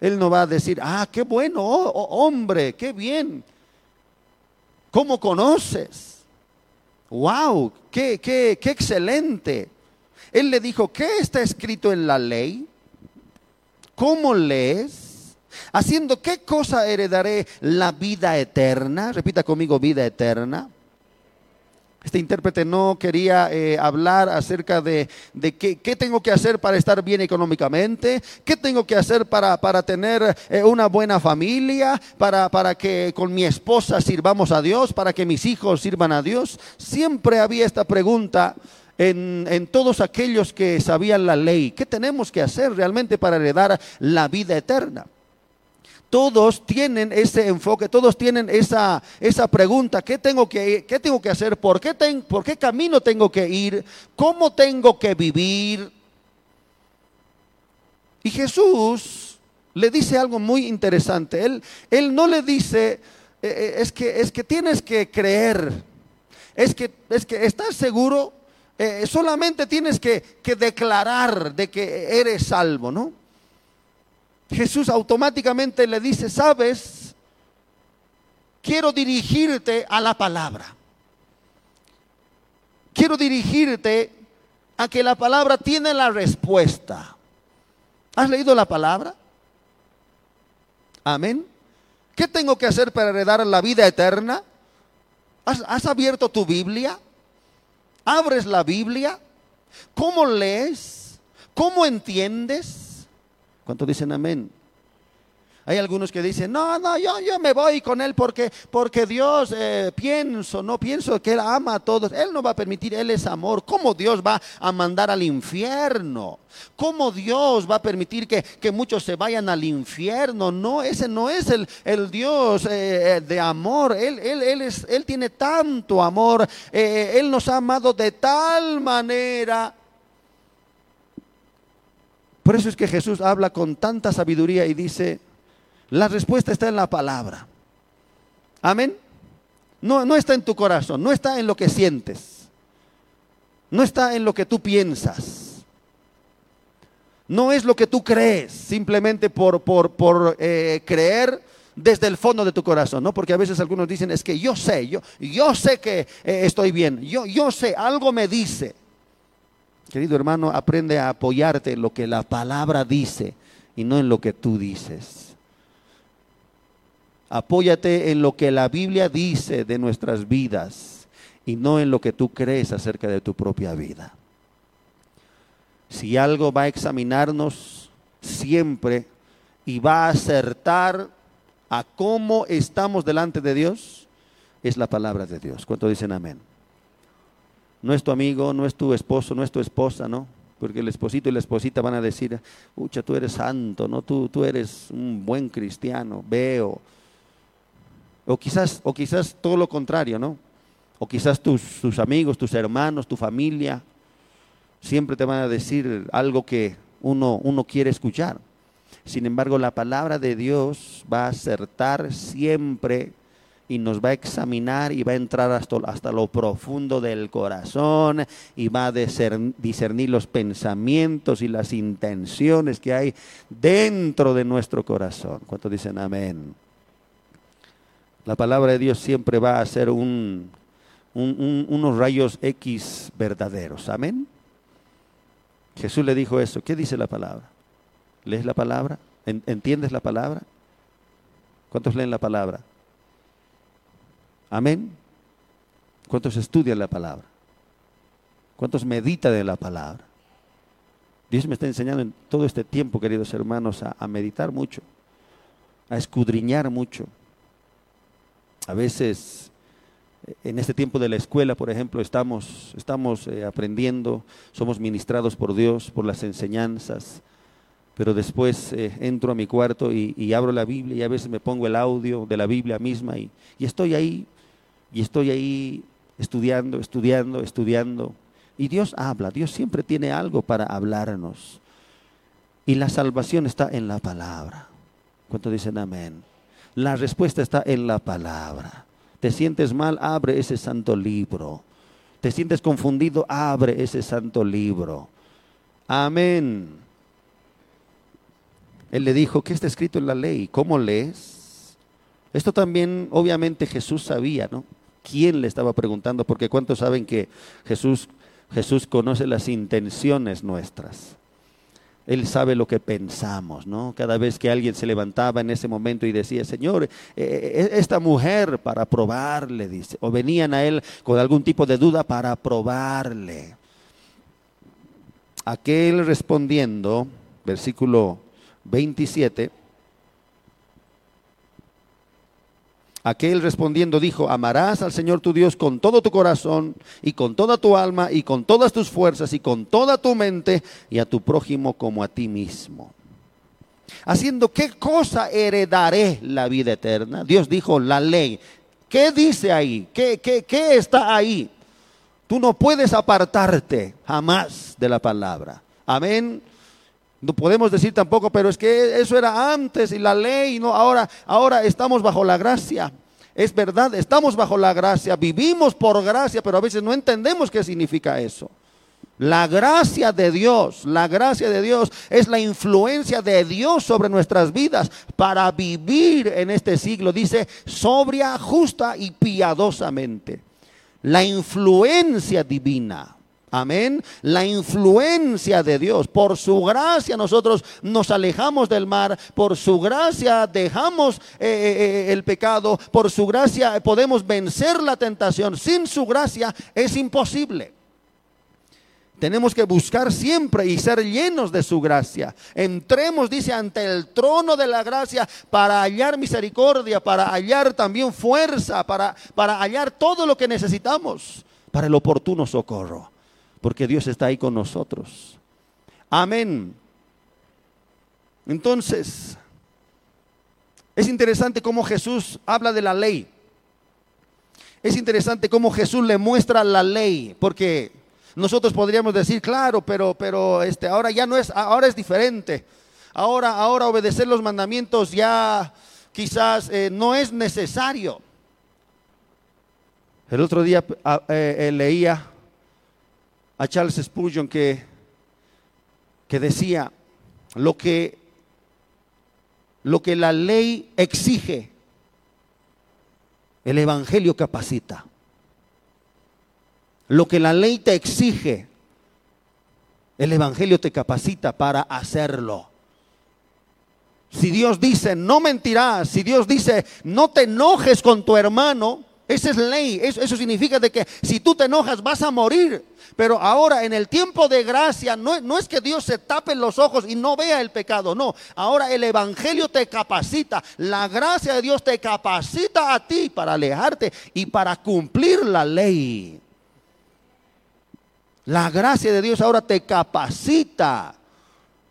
Él no va a decir, ah, qué bueno, oh, oh, hombre, qué bien. ¿Cómo conoces? ¡Wow! Qué, qué, ¡Qué excelente! Él le dijo, ¿qué está escrito en la ley? ¿Cómo lees? ¿Haciendo qué cosa heredaré la vida eterna? Repita conmigo, vida eterna. Este intérprete no quería eh, hablar acerca de, qué, tengo que hacer para estar bien económicamente, qué tengo que hacer para, tener eh, una buena familia, para, que con mi esposa sirvamos a Dios, para que mis hijos sirvan a Dios. Siempre había esta pregunta en todos aquellos que sabían la ley. ¿Qué tenemos que hacer realmente para heredar la vida eterna? Todos tienen ese enfoque, todos tienen esa, esa pregunta, ¿qué tengo que, qué tengo que hacer? ¿Por qué, ¿Por qué camino tengo que ir? ¿Cómo tengo que vivir? Y Jesús le dice algo muy interesante. Él, él no le dice, eh, eh, es, que, es que tienes que creer, es que, es que estás seguro, eh, solamente tienes que, que declarar de que eres salvo, ¿no? Jesús automáticamente le dice, sabes, quiero dirigirte a la palabra. Quiero dirigirte a que la palabra tiene la respuesta. ¿Has leído la palabra? Amén. ¿Qué tengo que hacer para heredar la vida eterna? ¿Has, abierto tu Biblia? ¿Abres la Biblia? ¿Cómo lees? ¿Cómo entiendes? ¿Cuánto dicen amén? Hay algunos que dicen, no, no, yo, yo me voy con él porque, porque Dios, eh, pienso, no pienso que Él ama a todos. Él no va a permitir, Él es amor. ¿Cómo Dios va a mandar al infierno? ¿Cómo Dios va a permitir que, muchos se vayan al infierno? No, ese no es el, el Dios eh, eh, de amor. Él, él, él, es, él tiene tanto amor. él nos ha amado de tal manera. Por eso es que Jesús habla con tanta sabiduría y dice, la respuesta está en la palabra. Amén. No, no está en tu corazón, no está en lo que sientes, no está en lo que tú piensas. No es lo que tú crees, simplemente por, por, por eh, creer desde el fondo de tu corazón, ¿no? Porque a veces algunos dicen, es que yo sé, yo, yo sé que eh, estoy bien, yo, yo sé, algo me dice. Querido hermano, aprende a apoyarte en lo que la palabra dice y no en lo que tú dices. Apóyate en lo que la Biblia dice de nuestras vidas y no en lo que tú crees acerca de tu propia vida. Si algo va a examinarnos siempre y va a acertar a cómo estamos delante de Dios, es la palabra de Dios. ¿Cuánto dicen amén? No es tu amigo, no es tu esposo, no es tu esposa, ¿no? Porque el esposito y la esposita van a decir, ucha, tú eres santo, ¿no? Tú, tú eres un buen cristiano, veo, o quizás, o quizás todo lo contrario, ¿no? O quizás tus, tus amigos, tus hermanos, tu familia, siempre te van a decir algo que uno, uno quiere escuchar. Sin embargo, la palabra de Dios va a acertar siempre y nos va a examinar y va a entrar hasta, hasta lo profundo del corazón y va a discernir los pensamientos y las intenciones que hay dentro de nuestro corazón. ¿Cuántos dicen amén? La palabra de Dios siempre va a ser un, unos rayos X verdaderos. Amén. Jesús le dijo eso. ¿Qué dice la palabra? ¿Lees la palabra? ¿Entiendes la palabra? ¿Cuántos leen la palabra? Amén. ¿Cuántos estudian la palabra? ¿Cuántos meditan de la palabra? Dios me está enseñando en todo este tiempo, queridos hermanos, a, meditar mucho, a escudriñar mucho a veces en este tiempo de la escuela, por ejemplo, estamos, estamos eh, aprendiendo, somos ministrados por Dios, por las enseñanzas, pero después eh, entro a mi cuarto y, abro la Biblia y a veces me pongo el audio de la Biblia misma y estoy ahí, y estoy ahí estudiando, estudiando, estudiando. Y Dios habla, Dios siempre tiene algo para hablarnos. Y la salvación está en la palabra. ¿Cuánto dicen amén? La respuesta está en la palabra. ¿Te sientes mal? Abre ese santo libro. ¿Te sientes confundido? Abre ese santo libro. Amén. Él le dijo, ¿qué está escrito en la ley? ¿Cómo lees? Esto también obviamente Jesús sabía, ¿no? ¿Quién le estaba preguntando? Porque ¿cuántos saben que Jesús, Jesús conoce las intenciones nuestras? Él sabe lo que pensamos, ¿no? Cada vez que alguien se levantaba en ese momento y decía, Señor, eh, eh, esta mujer para probarle, dice, o venían a Él con algún tipo de duda para probarle. Aquel respondiendo, versículo 27, Aquel respondiendo dijo, amarás al Señor tu Dios con todo tu corazón y con toda tu alma y con todas tus fuerzas y con toda tu mente y a tu prójimo como a ti mismo. Haciendo qué cosa heredaré la vida eterna. Dios dijo la ley. ¿Qué dice ahí? ¿Qué, qué, qué está ahí? Tú no puedes apartarte jamás de la palabra. Amén. No podemos decir tampoco, pero es que eso era antes y la ley, no, ahora, ahora estamos bajo la gracia. Es verdad, estamos bajo la gracia, vivimos por gracia, pero a veces no entendemos qué significa eso. La gracia de Dios, la gracia de Dios es la influencia de Dios sobre nuestras vidas para vivir en este siglo. Dice, sobria, justa y piadosamente. La influencia divina. Amén. La influencia de Dios. Por su gracia nosotros nos alejamos del mar. Por su gracia dejamos eh, eh, eh, el pecado. Por su gracia podemos vencer la tentación. Sin su gracia es imposible. Tenemos que buscar siempre y ser llenos de su gracia. Entremos, dice, ante el trono de la gracia para hallar misericordia, para hallar también fuerza, para, para hallar todo lo que necesitamos para el oportuno socorro. Porque Dios está ahí con nosotros. Amén. Entonces, es interesante cómo Jesús habla de la ley. Es interesante cómo Jesús le muestra la ley, porque nosotros podríamos decir, claro, pero, pero este, ahora ya no es, ahora es diferente. Ahora, ahora obedecer los mandamientos ya quizás eh, no es necesario. El otro día eh, eh, leía a Charles Spurgeon que, que decía lo que, lo que la ley exige, el Evangelio capacita lo que la ley te exige, el Evangelio te capacita para hacerlo. Si Dios dice, no mentirás, si Dios dice, no te enojes con tu hermano, esa es ley. Eso, significa de que si tú te enojas vas a morir. Pero ahora en el tiempo de gracia no, no, es que Dios se tape los ojos y no vea el pecado. No, ahora el Evangelio te capacita. La gracia de Dios te capacita a ti para alejarte y para cumplir la ley. La gracia de Dios ahora te capacita.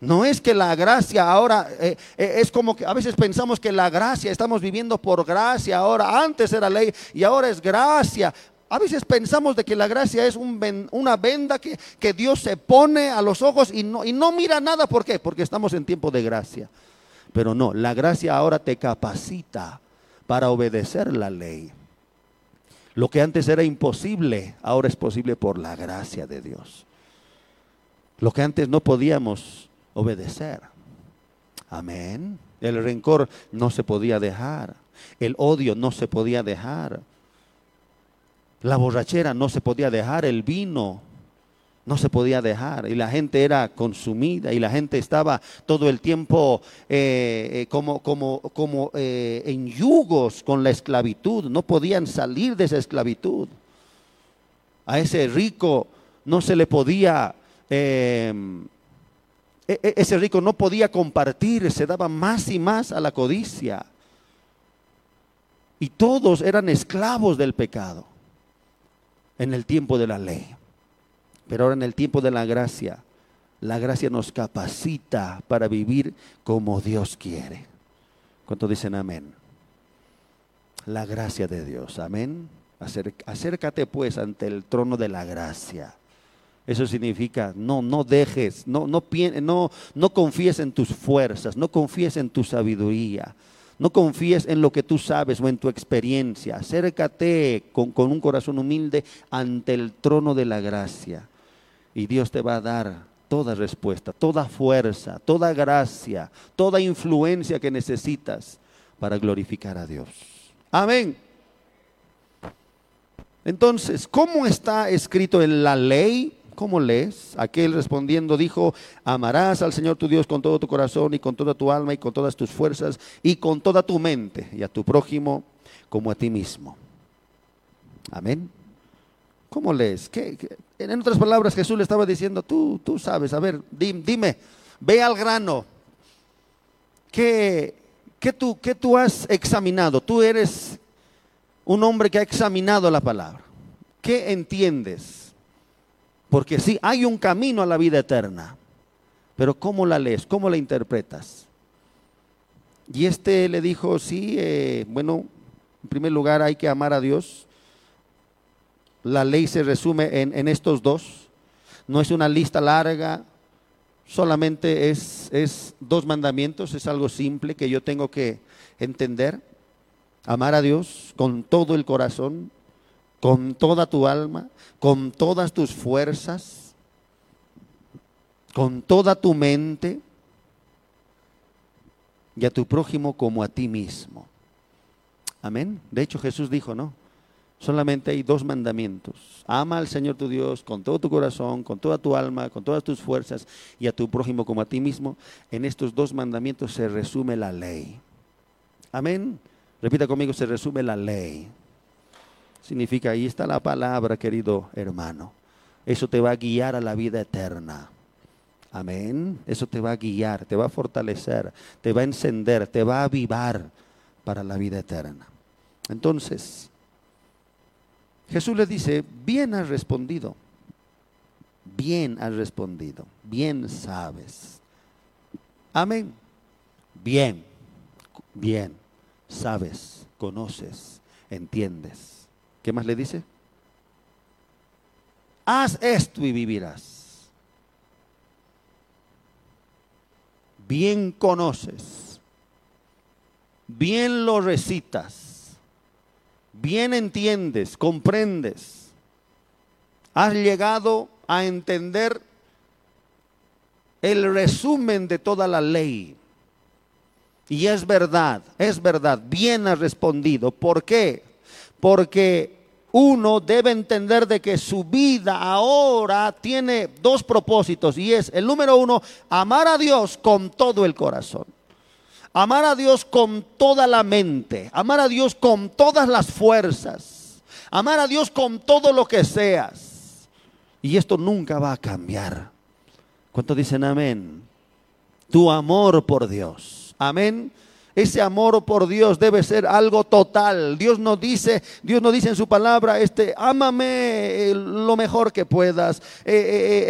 No es que la gracia ahora eh, eh, es como que a veces pensamos que la gracia, estamos viviendo por gracia ahora, antes era ley y ahora es gracia. A veces pensamos de que la gracia es una venda que, que, Dios se pone a los ojos y no, y no mira nada. ¿Por qué? Porque estamos en tiempo de gracia. Pero no, la gracia ahora te capacita para obedecer la ley. Lo que antes era imposible, ahora es posible por la gracia de Dios. Lo que antes no podíamos obedecer. Amén. El rencor no se podía dejar. El odio no se podía dejar. La borrachera no se podía dejar. El vino no se podía dejar y la gente era consumida y la gente estaba todo el tiempo eh, eh, como, como, como eh, en yugos con la esclavitud, no podían salir de esa esclavitud. A ese rico no se le podía, ese rico no podía compartir, se daba más y más a la codicia. Y todos eran esclavos del pecado en el tiempo de la ley. Pero ahora en el tiempo de la gracia, la gracia nos capacita para vivir como Dios quiere. ¿Cuánto dicen amén? La gracia de Dios, amén. Acércate pues ante el trono de la gracia. Eso significa no, no dejes, no, no, no, no confíes en tus fuerzas, no confíes en tu sabiduría, no confíes en lo que tú sabes o en tu experiencia. Acércate con, con un corazón humilde ante el trono de la gracia y Dios te va a dar toda respuesta, toda fuerza, toda gracia, toda influencia que necesitas para glorificar a Dios. Amén. Entonces, ¿cómo está escrito en la ley? ¿Cómo lees? Aquel respondiendo dijo, amarás al Señor tu Dios con todo tu corazón y con toda tu alma y con todas tus fuerzas y con toda tu mente y a tu prójimo como a ti mismo. Amén. ¿Cómo lees? En otras palabras, Jesús le estaba diciendo, tú, tú sabes, a ver, dime, ve al grano. ¿Qué, qué, tú, ¿Qué tú has examinado? Tú eres un hombre que ha examinado la palabra. ¿Qué entiendes? Porque sí, hay un camino a la vida eterna, pero ¿cómo la lees? ¿Cómo la interpretas? Y este le dijo, sí, eh, bueno, en primer lugar hay que amar a Dios la ley se resume en, estos dos. No es una lista larga, Solamente es, es dos mandamientos, es algo simple que yo tengo que entender. Amar a Dios con todo el corazón, con toda tu alma, con todas tus fuerzas, con toda tu mente y a tu prójimo como a ti mismo. Amén. De hecho Jesús dijo, ¿no? Solamente hay dos mandamientos. Ama al Señor tu Dios con todo tu corazón, con toda tu alma, con todas tus fuerzas y a tu prójimo como a ti mismo. En estos dos mandamientos se resume la ley. Amén. Repita conmigo, se resume la ley. Significa, ahí está la palabra, querido hermano. Eso te va a guiar a la vida eterna. Amén. Eso te va a guiar, te va a fortalecer, te va a encender, te va a avivar para la vida eterna. Entonces, Jesús le dice, bien has respondido, bien has respondido, bien sabes. Amén. Bien, bien, sabes, conoces, entiendes. ¿Qué más le dice? Haz esto y vivirás. Bien conoces, bien lo recitas bien entiendes, comprendes, has llegado a entender el resumen de toda la ley. Y es verdad, es verdad, bien has respondido. ¿Por qué? Porque uno debe entender de que su vida ahora tiene dos propósitos y es el número uno, amar a Dios con todo el corazón. Amar a Dios con toda la mente, amar a Dios con todas las fuerzas, amar a Dios con todo lo que seas. Y esto nunca va a cambiar. ¿Cuántos dicen amén? Tu amor por Dios. Amén. Ese amor por Dios debe ser algo total. Dios nos dice, Dios nos dice en su palabra, este, ámame eh, lo mejor que puedas, eh,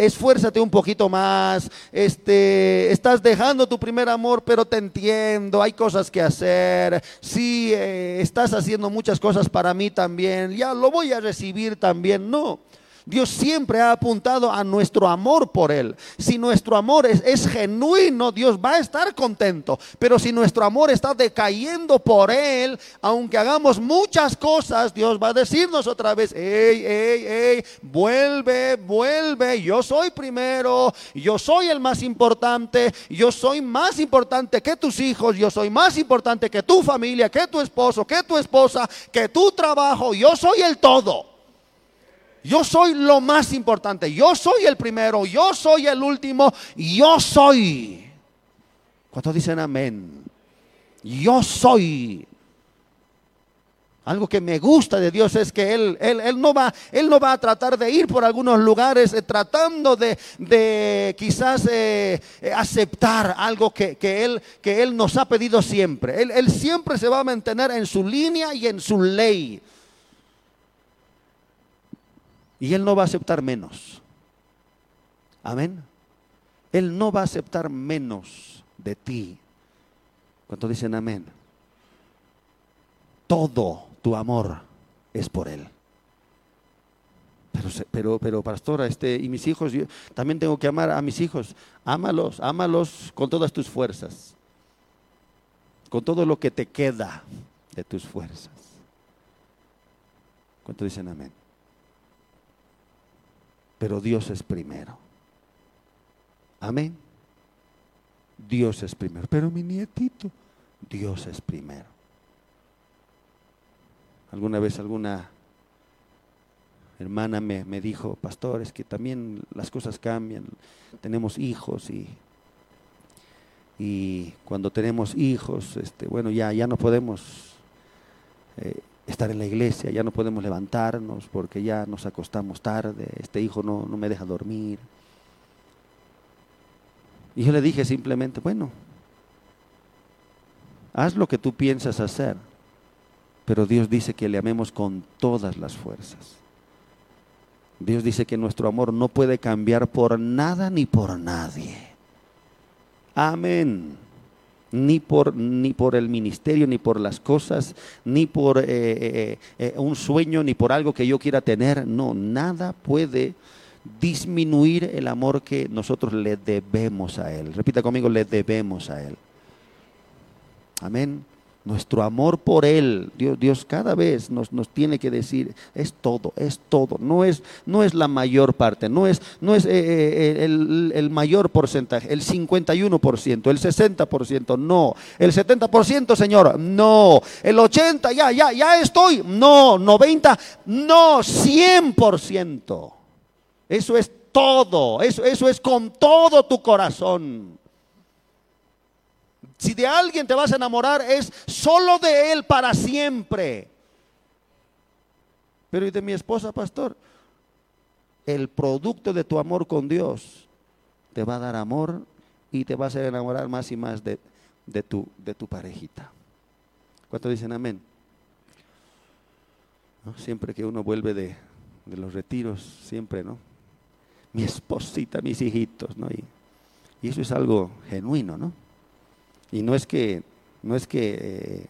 eh, esfuérzate un poquito más, este, estás dejando tu primer amor, pero te entiendo, hay cosas que hacer, sí, estás haciendo muchas cosas para mí también, ya lo voy a recibir también, no. Dios siempre ha apuntado a nuestro amor por Él. Si nuestro amor es, genuino, Dios va a estar contento. Pero si nuestro amor está decayendo por Él, aunque hagamos muchas cosas, Dios va a decirnos otra vez, hey, hey, hey, vuelve, vuelve, yo soy primero, yo soy el más importante, yo soy más importante que tus hijos, yo soy más importante que tu familia, que tu esposo, que tu esposa, que tu trabajo, yo soy el todo. Yo soy lo más importante. Yo soy el primero. Yo soy el último. Yo soy. ¿Cuántos dicen amén? Yo soy. Algo que me gusta de Dios es que Él, él, no, va, él no va a tratar de ir por algunos lugares eh, tratando de, quizás eh, eh, aceptar algo que, él, que Él nos ha pedido siempre. Él, él siempre se va a mantener en su línea y en su ley. Y Él no va a aceptar menos. Amén. Él no va a aceptar menos de ti. Cuando dicen amén? Todo tu amor es por Él. Pero, pero, pero pastora, este, y mis hijos, yo también tengo que amar a mis hijos. Ámalos, ámalos con todas tus fuerzas. Con todo lo que te queda de tus fuerzas. ¿Cuánto dicen amén? Pero Dios es primero. Amén. Dios es primero. Pero mi nietito, Dios es primero. Alguna vez alguna hermana me, me, dijo, pastor, es que también las cosas cambian, tenemos hijos y, y cuando tenemos hijos, este, bueno, ya, ya no podemos eh, estar en la iglesia, ya no podemos levantarnos porque ya nos acostamos tarde, este hijo no, no me deja dormir. Y yo le dije simplemente, bueno, haz lo que tú piensas hacer, pero Dios dice que le amemos con todas las fuerzas. Dios dice que nuestro amor no puede cambiar por nada ni por nadie. Amén ni por, ni por el ministerio, ni por las cosas, ni por eh, eh, eh, un sueño, ni por algo que yo quiera tener. No, nada puede disminuir el amor que nosotros le debemos a Él. Repita conmigo, le debemos a Él. Amén. Nuestro amor por Él, Dios, Dios cada vez nos, nos, tiene que decir, es todo, es todo, no es, no es la mayor parte, no es, no es eh, eh, el, el, mayor porcentaje, el 51%, el 60%, no, el 70%, Señor, no, el 80%, ya, ya, ya estoy, no, 90%, no, 100%. Eso es todo, eso, eso es con todo tu corazón. Si de alguien te vas a enamorar es solo de él para siempre. Pero ¿y de mi esposa, pastor? El producto de tu amor con Dios te va a dar amor y te va a hacer enamorar más y más de, de tu, de tu parejita. ¿Cuántos dicen amén? Siempre que uno vuelve de, de, los retiros, siempre, ¿no? Mi esposita, mis hijitos, ¿no? Y, y eso es algo genuino, ¿no? Y no es que, no es que eh,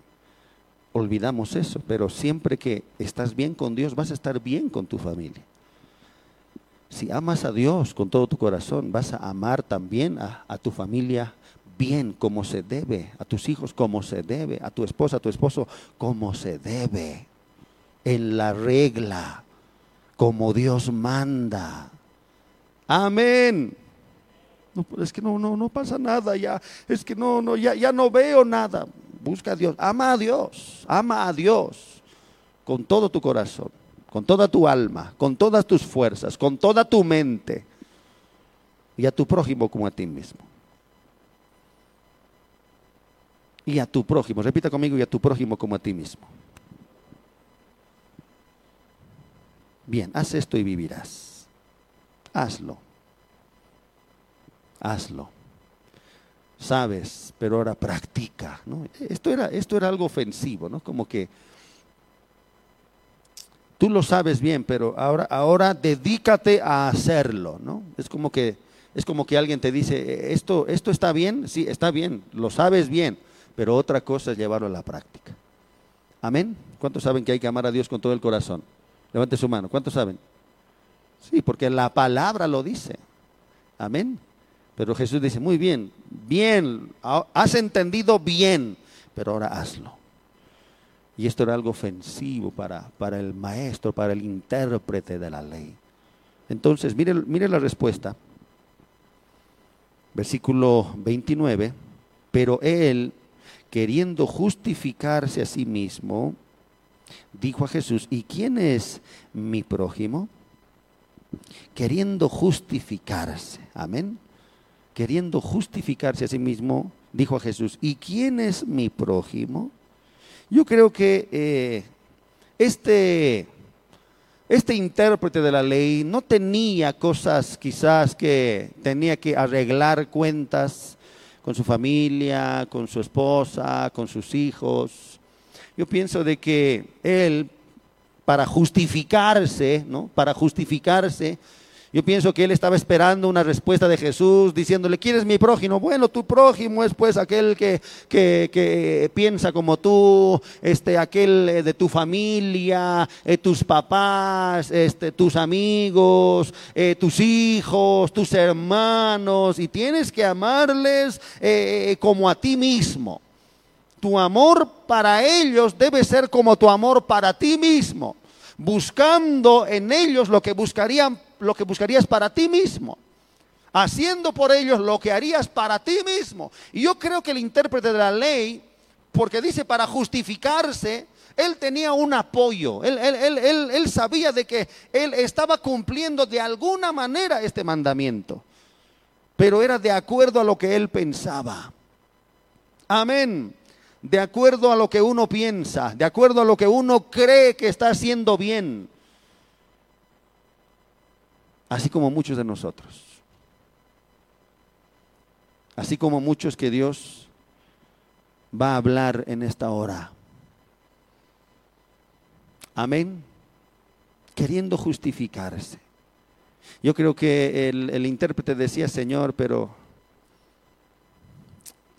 olvidamos eso, pero siempre que estás bien con Dios, vas a estar bien con tu familia. Si amas a Dios con todo tu corazón, vas a amar también a, a tu familia bien como se debe, a tus hijos como se debe, a tu esposa, a tu esposo como se debe, en la regla, como Dios manda. Amén. No, es que no, no, no pasa nada ya. Es que no, no, ya, ya no veo nada. Busca a Dios. Ama a Dios. Ama a Dios con todo tu corazón, con toda tu alma, con todas tus fuerzas, con toda tu mente. Y a tu prójimo como a ti mismo. Y a tu prójimo. Repita conmigo, y a tu prójimo como a ti mismo. Bien, haz esto y vivirás. Hazlo hazlo. Sabes, pero ahora practica. Esto, era, esto era algo ofensivo, ¿no? Como que tú lo sabes bien, pero ahora, ahora dedícate a hacerlo, ¿no? Es como que, es como que alguien te dice, esto, esto está bien, sí, está bien, lo sabes bien, pero otra cosa es llevarlo a la práctica. Amén. ¿Cuántos saben que hay que amar a Dios con todo el corazón? Levante su mano. ¿Cuántos saben? Sí, porque la palabra lo dice. Amén. Pero Jesús dice, muy bien, bien, has entendido bien, pero ahora hazlo. Y esto era algo ofensivo para, para el maestro, para el intérprete de la ley. Entonces, mire, mire la respuesta. Versículo 29. Pero él, queriendo justificarse a sí mismo, dijo a Jesús, ¿y quién es mi prójimo? Queriendo justificarse. Amén queriendo justificarse a sí mismo, dijo a Jesús, ¿y quién es mi prójimo? Yo creo que eh, este, este intérprete de la ley no tenía cosas quizás que tenía que arreglar cuentas con su familia, con su esposa, con sus hijos. Yo pienso de que él, para justificarse, ¿no? Para justificarse, yo pienso que él estaba esperando una respuesta de Jesús diciéndole, ¿quién es mi prójimo? Bueno, tu prójimo es pues aquel que, que, piensa como tú, este, aquel eh, de tu familia, eh, tus papás, este, tus amigos, eh, tus hijos, tus hermanos, y tienes que amarles como a ti mismo. Tu amor para ellos debe ser como tu amor para ti mismo buscando en ellos lo que buscarían lo que buscarías para ti mismo, haciendo por ellos lo que harías para ti mismo. Y yo creo que el intérprete de la ley, porque dice para justificarse, él tenía un apoyo, él, él, sabía de que él estaba cumpliendo de alguna manera este mandamiento, pero era de acuerdo a lo que él pensaba. Amén. De acuerdo a lo que uno piensa, de acuerdo a lo que uno cree que está haciendo bien así como muchos de nosotros. Así como muchos que Dios va a hablar en esta hora. Amén. Queriendo justificarse. Yo creo que el, intérprete decía, Señor, pero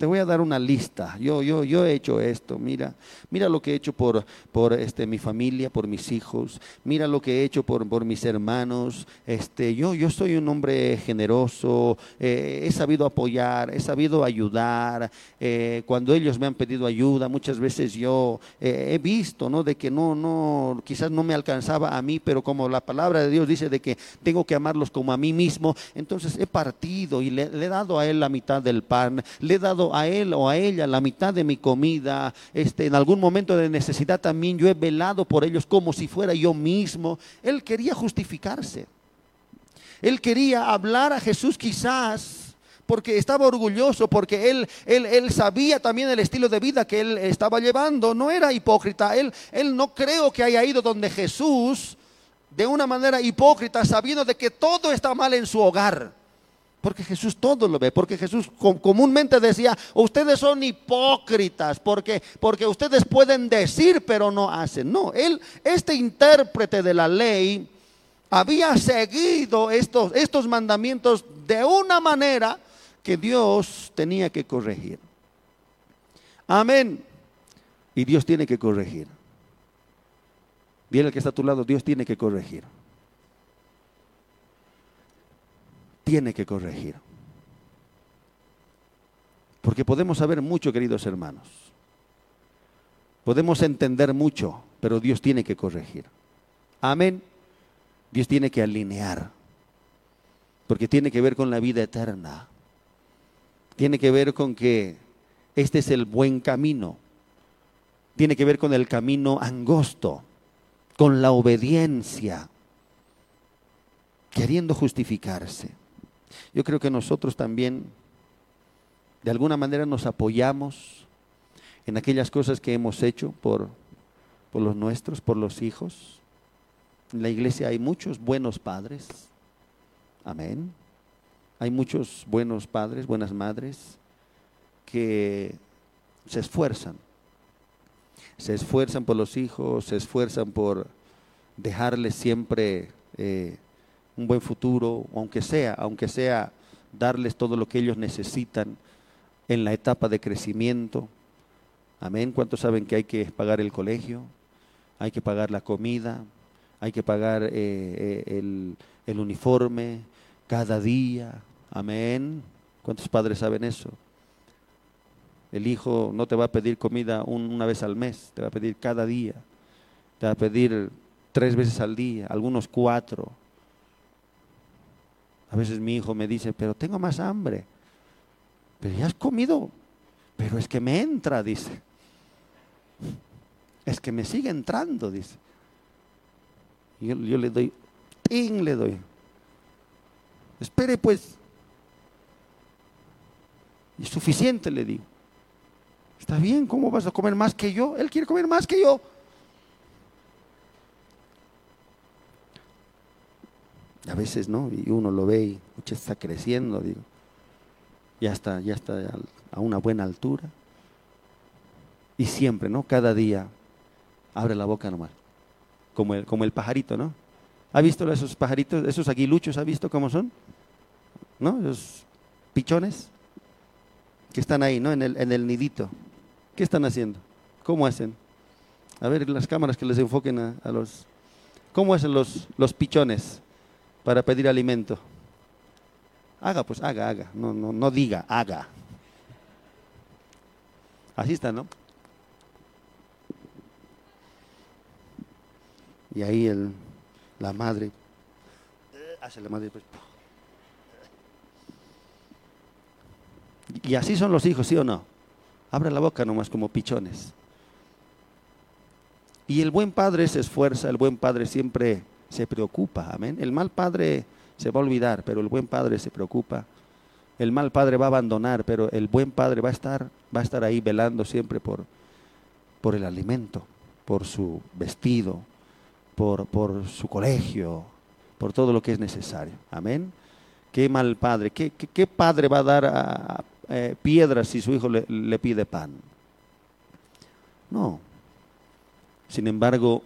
te voy a dar una lista. Yo, yo, yo he hecho esto. Mira, mira lo que he hecho por, por este, mi familia, por mis hijos. Mira lo que he hecho por, por mis hermanos. Este, yo, yo soy un hombre generoso. eh, he sabido apoyar, he sabido ayudar. eh, cuando ellos me han pedido ayuda, muchas veces yo eh, he visto, ¿no? De que no, no, quizás no me alcanzaba a mí, pero como la palabra de Dios dice de que tengo que amarlos como a mí mismo, entonces he partido y le, le he dado a él la mitad del pan, le he dado a él o a ella la mitad de mi comida, este, en algún momento de necesidad también yo he velado por ellos como si fuera yo mismo. Él quería justificarse. Él quería hablar a Jesús quizás porque estaba orgulloso, porque él, él, él sabía también el estilo de vida que él estaba llevando. No era hipócrita. Él, él no creo que haya ido donde Jesús de una manera hipócrita, sabiendo de que todo está mal en su hogar. Porque Jesús todo lo ve, porque Jesús com- comúnmente decía, ustedes son hipócritas, porque, porque ustedes pueden decir pero no hacen. No, él, este intérprete de la ley, había seguido estos, estos mandamientos de una manera que Dios tenía que corregir. Amén. Y Dios tiene que corregir. Dile al que está a tu lado, Dios tiene que corregir. Tiene que corregir. Porque podemos saber mucho, queridos hermanos. Podemos entender mucho, pero Dios tiene que corregir. Amén. Dios tiene que alinear. Porque tiene que ver con la vida eterna. Tiene que ver con que este es el buen camino. Tiene que ver con el camino angosto, con la obediencia, queriendo justificarse. Yo creo que nosotros también, de alguna manera, nos apoyamos en aquellas cosas que hemos hecho por, por los nuestros, por los hijos. En la iglesia hay muchos buenos padres. Amén. Hay muchos buenos padres, buenas madres que se esfuerzan. Se esfuerzan por los hijos, se esfuerzan por dejarles siempre eh, un buen futuro, aunque sea, aunque sea darles todo lo que ellos necesitan en la etapa de crecimiento. Amén. ¿Cuántos saben que hay que pagar el colegio? Hay que pagar la comida, hay que pagar eh, eh, el, uniforme cada día. Amén. ¿Cuántos padres saben eso? El hijo no te va a pedir comida un- una vez al mes, te va a pedir cada día. Te va a pedir tres veces al día, algunos cuatro. A veces mi hijo me dice, pero tengo más hambre. Pero ya has comido. Pero es que me entra, dice. Es que me sigue entrando, dice. Yo, yo le doy, ¡ting! le doy. Espere pues. Y suficiente le digo. Está bien, ¿cómo vas a comer más que yo? Él quiere comer más que yo. A veces, ¿no? Y uno lo ve y está creciendo, digo. Ya está, ya está a una buena altura. Y siempre, ¿no? Cada día abre la boca nomás. Como el, como el pajarito, ¿no? ¿Ha visto esos pajaritos, esos aguiluchos, ha visto cómo son? ¿No? Esos pichones que están ahí, ¿no? En el, en el nidito. ¿Qué están haciendo? ¿Cómo hacen? A ver, las cámaras que les enfoquen a, a los... ¿Cómo hacen los, los pichones para pedir alimento? Haga, pues haga, haga. No, no, no diga, haga. Así está, ¿no? Y ahí el, la madre, eh, hace la madre, pues. Y así son los hijos, ¿sí o no? Abre la boca nomás como pichones. Y el buen padre se esfuerza, el buen padre siempre se preocupa, amén. El mal padre se va a olvidar, pero el buen padre se preocupa. El mal padre va a abandonar, pero el buen padre va a estar, va a estar ahí velando siempre por, por el alimento, por su vestido, por, por su colegio, por todo lo que es necesario. Amén. Qué mal padre, qué, padre va a dar a- eh, piedras si su hijo le, le pide pan. No. Sin embargo,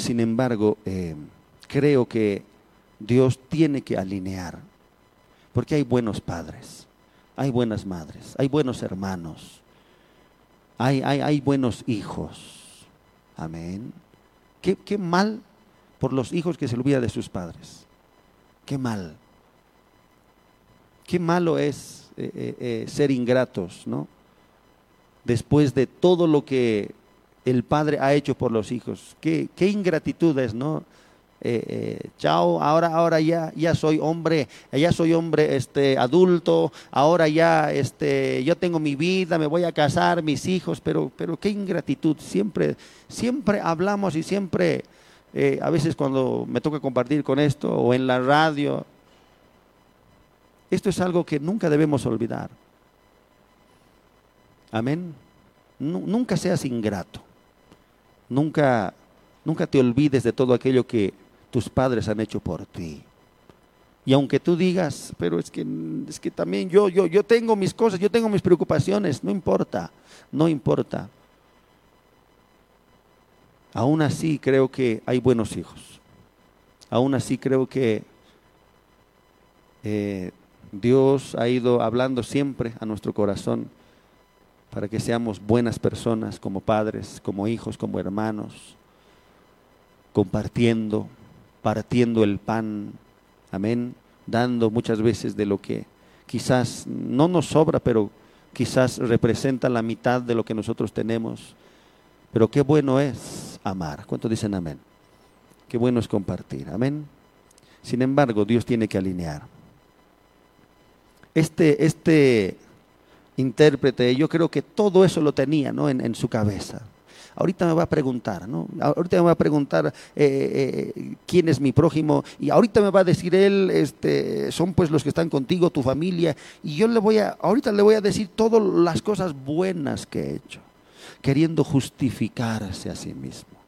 sin embargo, eh, creo que Dios tiene que alinear, porque hay buenos padres, hay buenas madres, hay buenos hermanos, hay, hay, buenos hijos. Amén. ¿Qué, qué mal por los hijos que se olvidan de sus padres. Qué mal. Qué malo es eh, eh, ser ingratos, ¿no? Después de todo lo que el padre ha hecho por los hijos. Qué, qué ingratitud es, ¿no? chao, ahora, ahora ya, ya soy hombre, ya soy hombre este, adulto, ahora ya este, yo tengo mi vida, me voy a casar, mis hijos, pero, pero qué ingratitud. Siempre, siempre hablamos y siempre eh, a veces cuando me toca compartir con esto o en la radio, esto es algo que nunca debemos olvidar. Amén. nunca seas ingrato. Nunca, nunca te olvides de todo aquello que tus padres han hecho por ti. Y aunque tú digas, pero es que, es que también yo, yo, yo tengo mis cosas, yo tengo mis preocupaciones, no importa, no importa. Aún así creo que hay buenos hijos. Aún así creo que eh, Dios ha ido hablando siempre a nuestro corazón para que seamos buenas personas como padres, como hijos, como hermanos, compartiendo, partiendo el pan, amén, dando muchas veces de lo que quizás no nos sobra, pero quizás representa la mitad de lo que nosotros tenemos. Pero qué bueno es amar. ¿Cuántos dicen amén? Qué bueno es compartir. Amén. Sin embargo, Dios tiene que alinear. Este, este intérprete, yo creo que todo eso lo tenía ¿no? en, su cabeza. Ahorita me va a preguntar, ¿no? Ahorita me va a preguntar eh, eh, quién es mi prójimo y ahorita me va a decir él, este, son pues los que están contigo, tu familia, y yo le voy a, ahorita le voy a decir todas las cosas buenas que he hecho queriendo justificarse a sí mismo.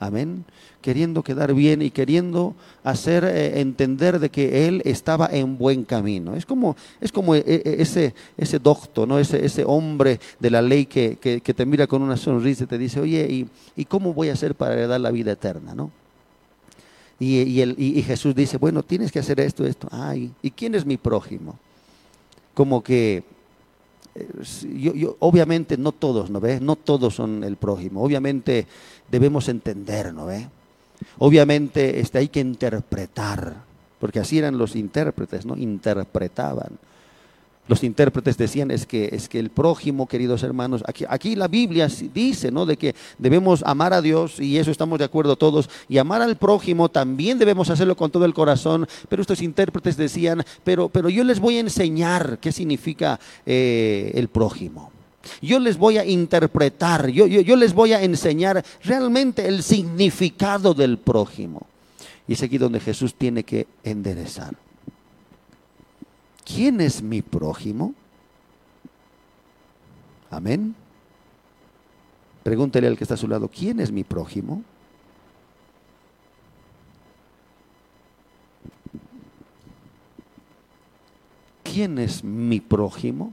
Amén. Queriendo quedar bien y queriendo hacer eh, entender de que él estaba en buen camino. Es como, es como eh, eh, ese, ese docto, ¿no? ese, ese hombre de la ley que, te mira con una sonrisa y te dice, oye, ¿y, ¿y, cómo voy a hacer para heredar la vida eterna? ¿no? Y, y, el, y, Jesús dice, bueno, tienes que hacer esto, esto. Ay, ¿y quién es mi prójimo? Como que yo, obviamente no todos, ¿no ves? No todos son el prójimo. Obviamente debemos entender, ¿no ves? Obviamente este, hay que interpretar, porque así eran los intérpretes, ¿no? Interpretaban. Los intérpretes decían es que, es que el prójimo, queridos hermanos, aquí, aquí la Biblia dice, ¿no? De que debemos amar a Dios y eso estamos de acuerdo todos. Y amar al prójimo también debemos hacerlo con todo el corazón. Pero estos intérpretes decían, pero, pero yo les voy a enseñar qué significa eh, el prójimo. Yo les voy a interpretar, yo, yo, yo les voy a enseñar realmente el significado del prójimo. Y es aquí donde Jesús tiene que enderezar. ¿quién es mi prójimo? Amén. Pregúntele al que está a su lado, ¿quién es mi prójimo? ¿Quién es mi prójimo?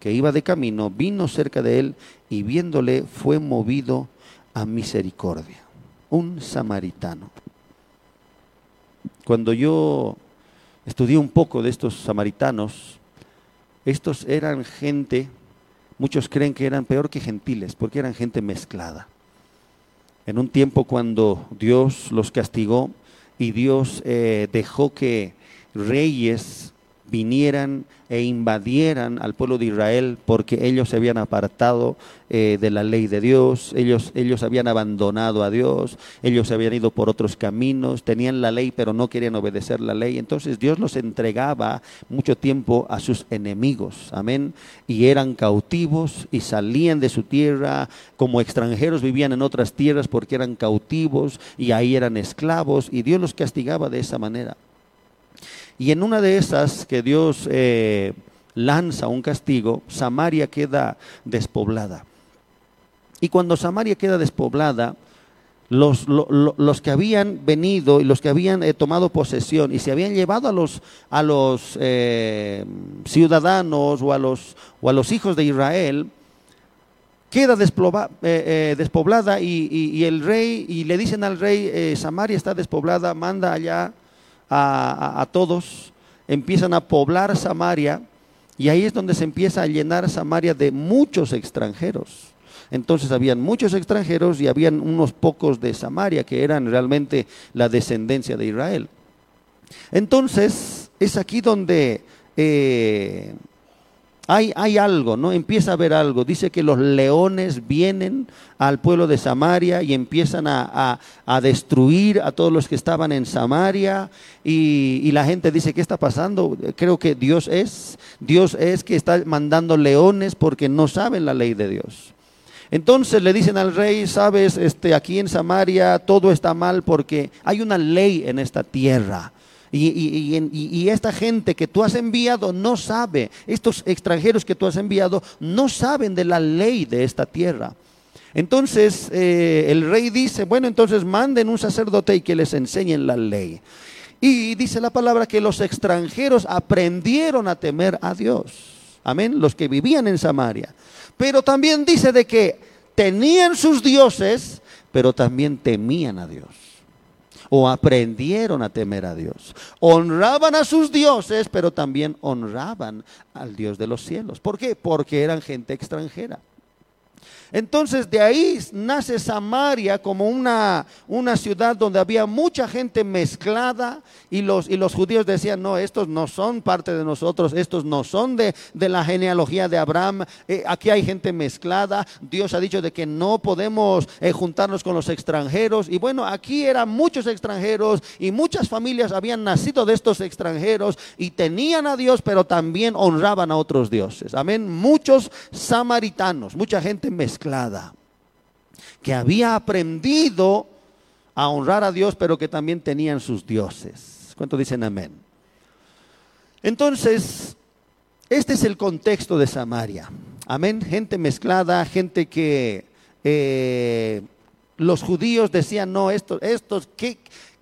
que iba de camino vino cerca de él y viéndole fue movido a misericordia. Un samaritano. Cuando yo estudié un poco de estos samaritanos. Estos eran gente, muchos creen que eran peor que gentiles, porque eran gente mezclada. En un tiempo cuando Dios los castigó y Dios eh, dejó que reyes vinieran e invadieran al pueblo de Israel porque ellos se habían apartado eh, de la ley de Dios, ellos, ellos habían abandonado a Dios, ellos se habían ido por otros caminos, tenían la ley pero no querían obedecer la ley. Entonces Dios los entregaba mucho tiempo a sus enemigos, amén, y eran cautivos y salían de su tierra. Como extranjeros, vivían en otras tierras porque eran cautivos y ahí eran esclavos. Y Dios los castigaba de esa manera. Y en una de esas que Dios eh, lanza un castigo, Samaria queda despoblada. Y cuando Samaria queda despoblada, los, los, que habían venido y los que habían eh, tomado posesión y se habían llevado a los, a los eh, ciudadanos o a los, o a los hijos de Israel, queda despoblada y, el rey, y le dicen al rey, Samaria está despoblada, manda allá a, todos, empiezan a poblar Samaria y ahí es donde se empieza a llenar Samaria de muchos extranjeros. Entonces habían muchos extranjeros y habían unos pocos de Samaria que eran realmente la descendencia de Israel. Entonces es aquí donde eh, hay, algo, ¿no? Empieza a haber algo. Dice que los leones vienen al pueblo de Samaria y empiezan a, destruir a todos los que estaban en Samaria. Y, y, la gente dice, ¿qué está pasando? Creo que Dios es. Dios es que está mandando leones porque no saben la ley de Dios. Entonces le dicen al rey, sabes, este, aquí en Samaria todo está mal porque hay una ley en esta tierra. Y, esta gente que tú has enviado no sabe, estos extranjeros que tú has enviado no saben de la ley de esta tierra. Entonces eh, el rey dice, bueno, entonces manden un sacerdote y que les enseñen la ley. Y dice la palabra que los extranjeros aprendieron a temer a Dios. Amén, los que vivían en Samaria. Pero también dice de que tenían sus dioses, pero también temían a Dios. O aprendieron a temer a Dios. Honraban a sus dioses, pero también honraban al Dios de los cielos. ¿Por qué? Porque eran gente extranjera. Entonces de ahí nace Samaria como una, una ciudad donde había mucha gente mezclada y los, y los judíos decían, no, estos no son parte de nosotros, estos no son de, la genealogía de Abraham, eh, aquí hay gente mezclada, Dios ha dicho de que no podemos eh, juntarnos con los extranjeros y bueno, aquí eran muchos extranjeros y muchas familias habían nacido de estos extranjeros y tenían a Dios, pero también honraban a otros dioses. Amén, muchos samaritanos, mucha gente mezclada que había aprendido a honrar a Dios, pero que también tenían sus dioses. ¿Cuánto dicen amén? Entonces, este es el contexto de Samaria. Amén. Gente mezclada, gente que eh, los judíos decían, no, estos, estos, ¿qué,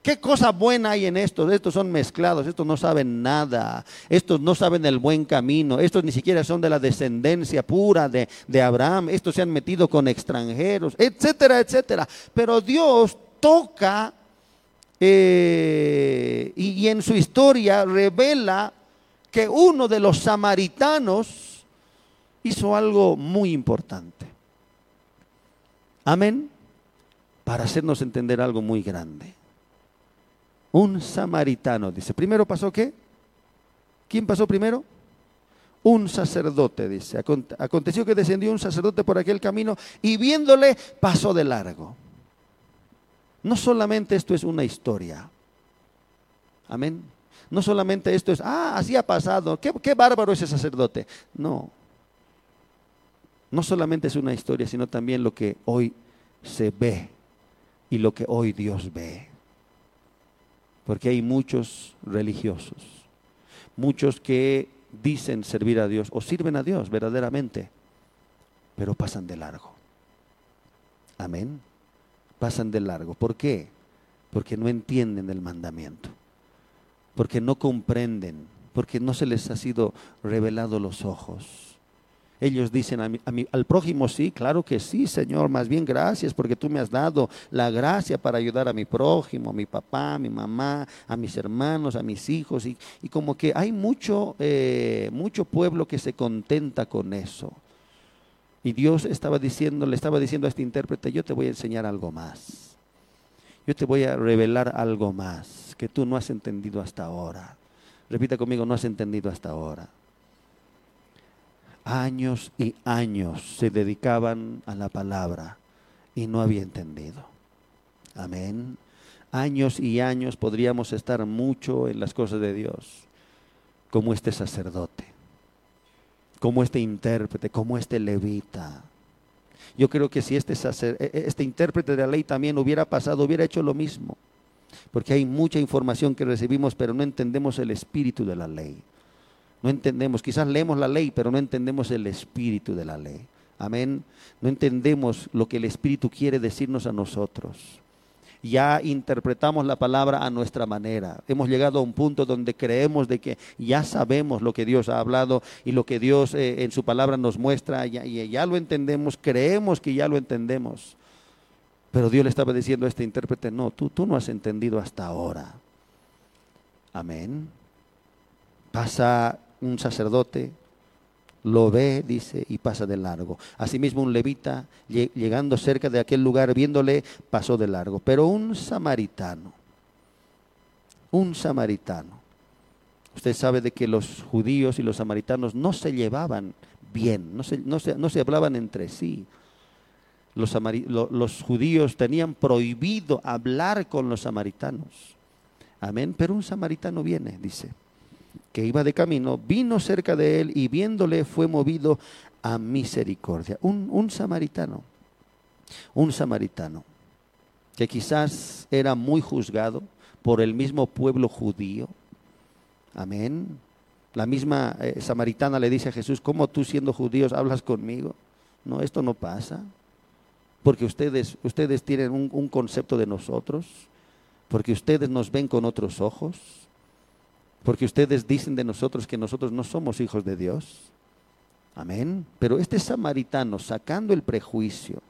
¿Qué cosa buena hay en estos? Estos son mezclados, estos no saben nada, estos no saben el buen camino, estos ni siquiera son de la descendencia pura de, Abraham, estos se han metido con extranjeros, etcétera, etcétera. Pero Dios toca eh, y en su historia revela que uno de los samaritanos hizo algo muy importante. Amén. Para hacernos entender algo muy grande un samaritano, dice. Primero pasó qué? ¿Quién pasó primero? Un sacerdote, dice. Aconteció que descendió un sacerdote por aquel camino y viéndole pasó de largo. No solamente esto es una historia. Amén. No solamente esto es, ah, así ha pasado. Qué, qué bárbaro ese sacerdote. No. No solamente es una historia, sino también lo que hoy se ve y lo que hoy Dios ve. Porque hay muchos religiosos, muchos que dicen servir a Dios o sirven a Dios verdaderamente, pero pasan de largo. Amén. Pasan de largo. ¿Por qué? Porque no entienden el mandamiento, porque no comprenden, porque no se les ha sido revelado los ojos ellos dicen a al prójimo, sí, claro que sí, Señor, más bien gracias porque tú me has dado la gracia para ayudar a mi prójimo, a mi papá, a mi mamá, a mis hermanos, a mis hijos. Y, como que hay mucho, eh, mucho pueblo que se contenta con eso. Y Dios estaba diciendo, le estaba diciendo a este intérprete, yo te voy a enseñar algo más. Yo te voy a revelar algo más que tú no has entendido hasta ahora. Repita conmigo, no has entendido hasta ahora años y años se dedicaban a la palabra y no había entendido. Amén. Años y años podríamos estar mucho en las cosas de Dios, como este sacerdote, como este intérprete, como este levita. Yo creo que si este, e, e, este intérprete de la ley también hubiera pasado, hubiera hecho lo mismo, porque hay mucha información que recibimos, pero no entendemos el espíritu de la ley. No entendemos, quizás leemos la ley, pero no entendemos el espíritu de la ley. Amén. No entendemos lo que el espíritu quiere decirnos a nosotros. Ya interpretamos la palabra a nuestra manera. Hemos llegado a un punto donde creemos de que ya sabemos lo que Dios ha hablado y lo que Dios eh, en su palabra nos muestra, y ya lo entendemos, creemos que ya lo entendemos. Pero Dios le estaba diciendo a este intérprete, no, tú, tú no has entendido hasta ahora. Amén. Pasa un sacerdote, lo ve, dice, y pasa de largo. Asimismo un levita, llegando cerca de aquel lugar, viéndole, pasó de largo. Pero un samaritano, un samaritano. Usted sabe de que los judíos y los samaritanos no se llevaban bien, no se, no no se hablaban entre sí los, judíos tenían prohibido hablar con los samaritanos. Amén. Pero un samaritano viene, dice, que iba de camino, vino cerca de él y viéndole fue movido a misericordia. Un, un samaritano, un samaritano, que quizás era muy juzgado por el mismo pueblo judío. Amén. La misma eh, samaritana le dice a Jesús, ¿cómo tú siendo judíos hablas conmigo? No, esto no pasa porque ustedes, ustedes tienen un, concepto de nosotros, porque ustedes nos ven con otros ojos, porque ustedes dicen de nosotros que nosotros no somos hijos de Dios. Amén. Pero este samaritano, sacando el prejuicio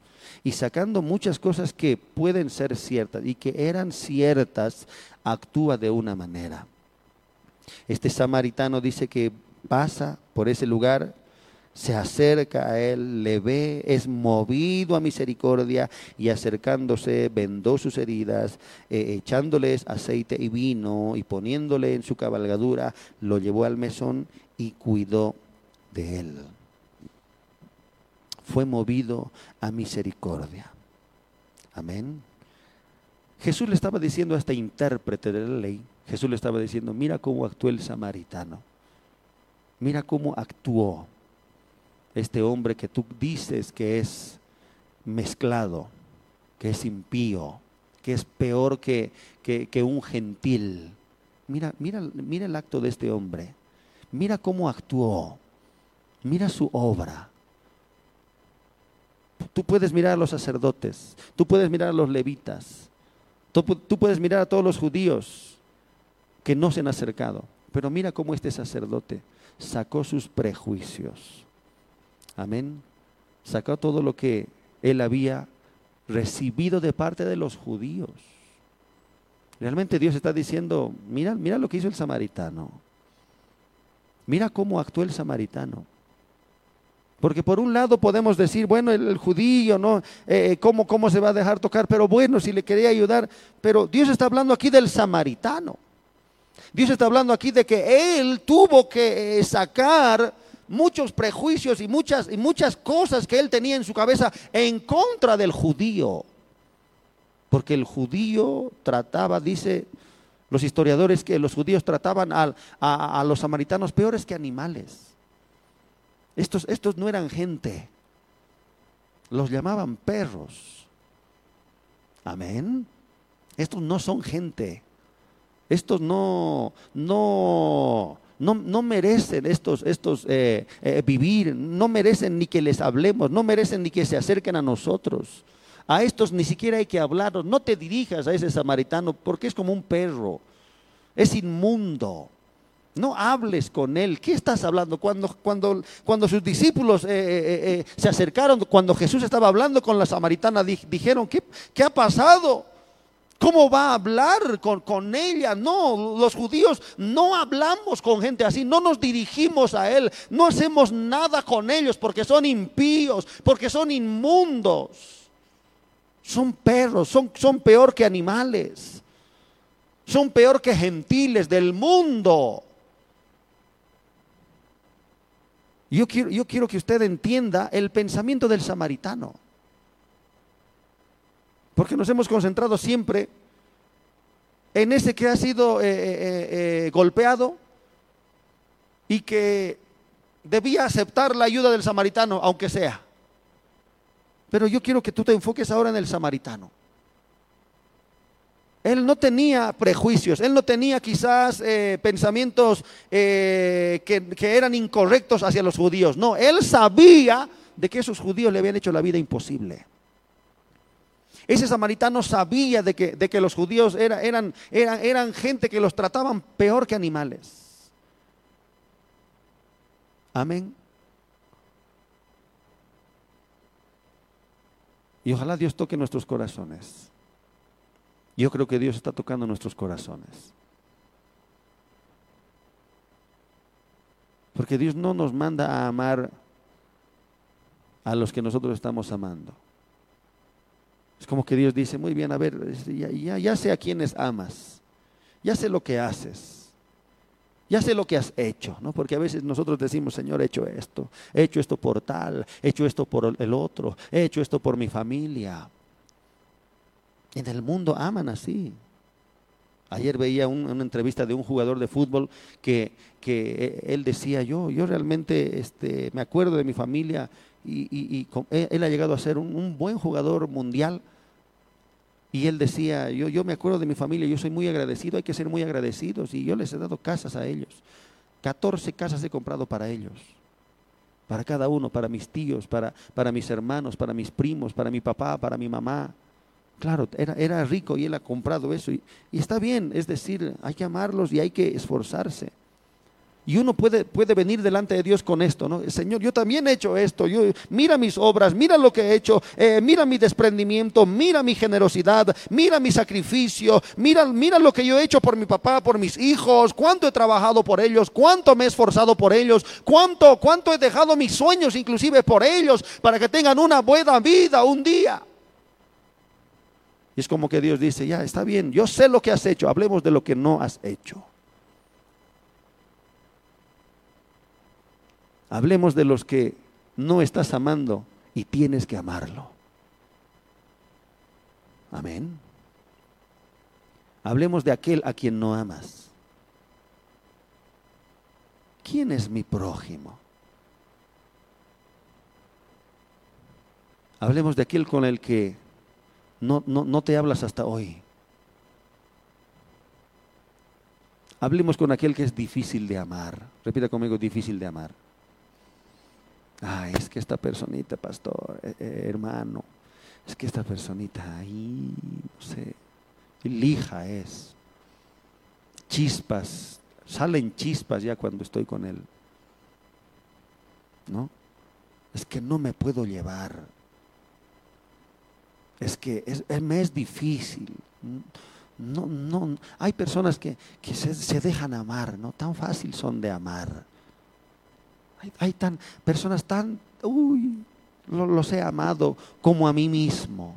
y sacando muchas cosas que pueden ser ciertas y que eran ciertas, actúa de una manera. Este samaritano dice que pasa por ese lugar se acerca a él, le ve, es movido a misericordia y acercándose vendó sus heridas, eh, echándoles aceite y vino y poniéndole en su cabalgadura, lo llevó al mesón y cuidó de él. Fue movido a misericordia. Amén. Jesús le estaba diciendo a este intérprete de la ley, Jesús le estaba diciendo, mira cómo actuó el samaritano, mira cómo actuó este hombre que tú dices que es mezclado, que es impío, que es peor que, que, un gentil. Mira, mira, mira el acto de este hombre. Mira cómo actuó. Mira su obra. Tú puedes mirar a los sacerdotes, tú puedes mirar a los levitas, tú, tú, puedes mirar a todos los judíos que no se han acercado, pero mira cómo este sacerdote sacó sus prejuicios Amén. Sacó todo lo que él había recibido de parte de los judíos. Realmente Dios está diciendo, mira, mira lo que hizo el samaritano. Mira cómo actuó el samaritano. Porque por un lado podemos decir, bueno, el, judío, ¿no? Eh, eh, ¿cómo, ¿Cómo se va a dejar tocar? Pero bueno, si le quería ayudar. Pero Dios está hablando aquí del samaritano. Dios está hablando aquí de que él tuvo que eh, sacar muchos prejuicios y muchas, y muchas cosas que él tenía en su cabeza en contra del judío. Porque el judío trataba, dice los historiadores, que los judíos trataban a, a, los samaritanos peores que animales. Estos, estos no eran gente, los llamaban perros. Amén. Estos no son gente. Estos no, no, no, merecen estos, estos eh, eh, vivir, no merecen ni que les hablemos, no merecen ni que se acerquen a nosotros. A estos ni siquiera hay que hablarlos. No te dirijas a ese samaritano porque es como un perro, es inmundo. No hables con él. ¿Qué estás hablando? Cuando, cuando, cuando sus discípulos eh, se acercaron, cuando Jesús estaba hablando con la samaritana, dijeron, ¿qué, qué ha pasado? ¿Cómo va a hablar con, ella? No, los judíos no hablamos con gente así, no nos dirigimos a Él, no hacemos nada con ellos porque son impíos, porque son inmundos. Son perros, son, son peor que animales, son peor que gentiles del mundo. Yo quiero, yo quiero que usted entienda el pensamiento del samaritano. Porque nos hemos concentrado siempre en ese que ha sido eh, eh, eh, golpeado y que debía aceptar la ayuda del samaritano, aunque sea. Pero yo quiero que tú te enfoques ahora en el samaritano. Él no tenía prejuicios, él no tenía quizás pensamientos que eran incorrectos hacia los judíos. No, él sabía de que esos judíos le habían hecho la vida imposible. Ese samaritano sabía de que, de que los judíos eran, eran, eran gente que los trataban peor que animales. Amén. Y ojalá Dios toque nuestros corazones. Yo creo que Dios está tocando nuestros corazones. Porque Dios no nos manda a amar a los que nosotros estamos amando. Es como que Dios dice, muy bien, a ver, ya, ya, sé a quienes amas, ya sé lo que haces, ya sé lo que has hecho, ¿no? Porque a veces nosotros decimos, Señor, he hecho esto, he hecho esto por tal, he hecho esto por el otro, he hecho esto por mi familia. En el mundo aman así. Ayer veía una entrevista de un jugador de fútbol que, que él decía, yo, yo realmente este, me acuerdo de mi familia y, él ha llegado a ser un, buen jugador mundial. Y él decía, yo, yo me acuerdo de mi familia, yo soy muy agradecido, hay que ser muy agradecidos. Y yo les he dado casas a ellos. 14 casas he comprado para ellos. Para cada uno, para mis tíos, para, para mis hermanos, para mis primos, para mi papá, para mi mamá. Claro, era, era rico y él ha comprado eso. y está bien, es decir, hay que amarlos y hay que esforzarse. Y uno puede, puede venir delante de Dios con esto, ¿no? Señor, yo también he hecho esto, yo, mira mis obras, mira lo que he hecho, eh, mira mi desprendimiento, mira mi generosidad, mira mi sacrificio, mira, mira lo que yo he hecho por mi papá, por mis hijos, cuánto he trabajado por ellos, cuánto me he esforzado por ellos, cuánto, cuánto he dejado mis sueños inclusive por ellos, para que tengan una buena vida un día. Y es como que Dios dice, ya está bien, yo sé lo que has hecho, hablemos de lo que no has hecho. Hablemos de los que no estás amando y tienes que amarlo. Amén. Hablemos de aquel a quien no amas. ¿Quién es mi prójimo? Hablemos de aquel con el que no, no, te hablas hasta hoy. Hablemos con aquel que es difícil de amar. Repita conmigo, difícil de amar. Ay, es que esta personita, pastor, eh, eh, hermano, es que esta personita ahí, no sé, lija es. Chispas, salen chispas ya cuando estoy con él. ¿No? Es que no me puedo llevar. Es que me es difícil. No, no, hay personas que, se, se dejan amar, ¿no? Tan fácil son de amar. Hay, tan, personas tan, uy, los he amado como a mí mismo.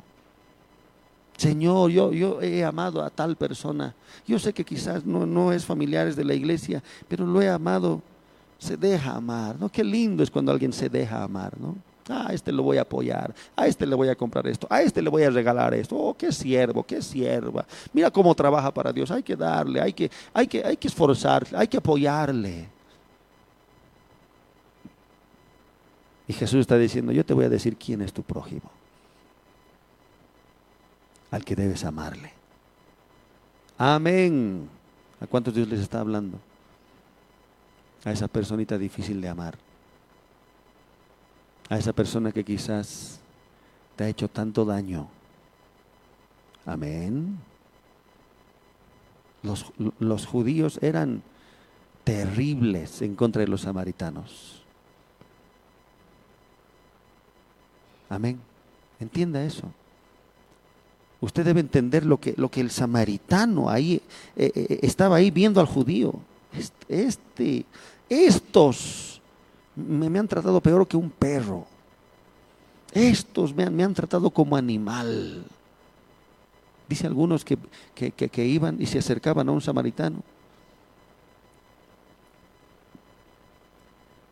Señor, yo, yo he amado a tal persona. Yo sé que quizás no, no es familiares de la iglesia, pero lo he amado. Se deja amar, ¿no? Qué lindo es cuando alguien se deja amar, ¿no? A este lo voy a apoyar, a este le voy a comprar esto, a este le voy a regalar esto. Oh, qué siervo, qué sierva. Mira cómo trabaja para Dios. Hay que darle, hay que, hay que, hay que esforzarse, hay que apoyarle. Y Jesús está diciendo, yo te voy a decir quién es tu prójimo, al que debes amarle. Amén. ¿A cuántos Dios les está hablando? A esa personita difícil de amar. A esa persona que quizás te ha hecho tanto daño. Amén. Los, los judíos eran terribles en contra de los samaritanos. Amén. Entienda eso. Usted debe entender lo que, lo que el samaritano ahí eh, eh, estaba ahí viendo al judío. Este, estos me, han tratado peor que un perro. Estos me han, me han tratado como animal. Dice algunos que, que iban y se acercaban a un samaritano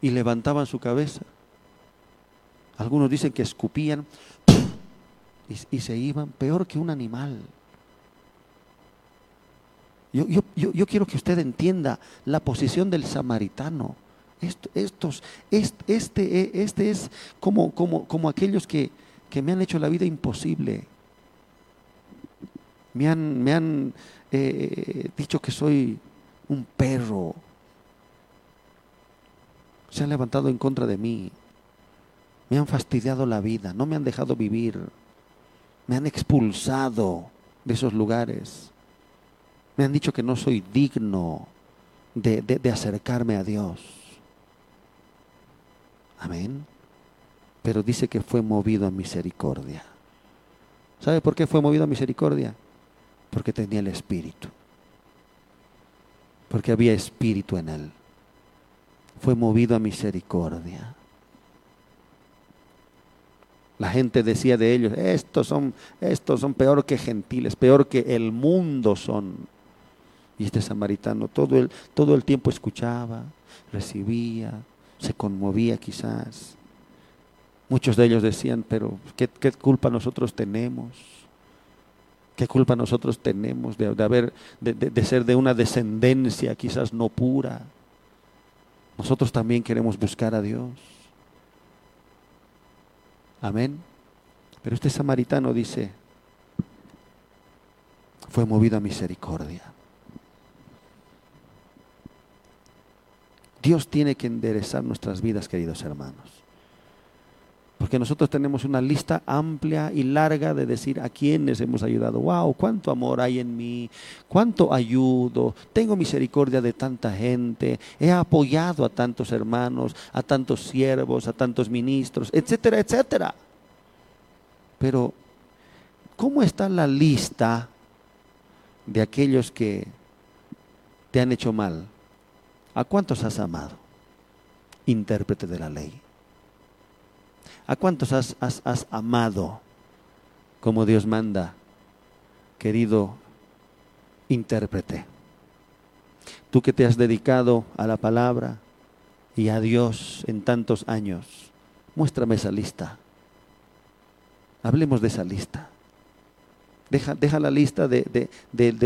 y levantaban su cabeza algunos dicen que escupían y, se iban peor que un animal. Yo, yo, quiero que usted entienda la posición del samaritano. estos, este, este, este, es como, como, como aquellos que, que me han hecho la vida imposible. Me han, me han eh, dicho que soy un perro. Se han levantado en contra de mí. Me han fastidiado la vida. No me han dejado vivir. Me han expulsado de esos lugares. Me han dicho que no soy digno de, de acercarme a Dios. Amén. Pero dice que fue movido a misericordia. ¿Sabe por qué fue movido a misericordia? Porque tenía el Espíritu. Porque había Espíritu en él. Fue movido a misericordia. La gente decía de ellos, estos son, estos son peor que gentiles, peor que el mundo son. Y este samaritano todo el, todo el tiempo escuchaba, recibía, se conmovía quizás. Muchos de ellos decían, pero ¿qué, qué culpa nosotros tenemos? ¿Qué culpa nosotros tenemos de, haber, de, de ser de una descendencia quizás no pura? Nosotros también queremos buscar a Dios. Amén. Pero este samaritano dice, fue movido a misericordia. Dios tiene que enderezar nuestras vidas, queridos hermanos. Porque nosotros tenemos una lista amplia y larga de decir a quienes hemos ayudado. Wow, cuánto amor hay en mí, cuánto ayudo, tengo misericordia de tanta gente, he apoyado a tantos hermanos, a tantos siervos, a tantos ministros, etcétera, etcétera. Pero, ¿cómo está la lista de aquellos que te han hecho mal? ¿A cuántos has amado? Intérprete de la ley. ¿A cuántos has, amado como Dios manda, querido intérprete? Tú que te has dedicado a la palabra y a Dios en tantos años, muéstrame esa lista. Hablemos de esa lista. Deja, deja la lista de,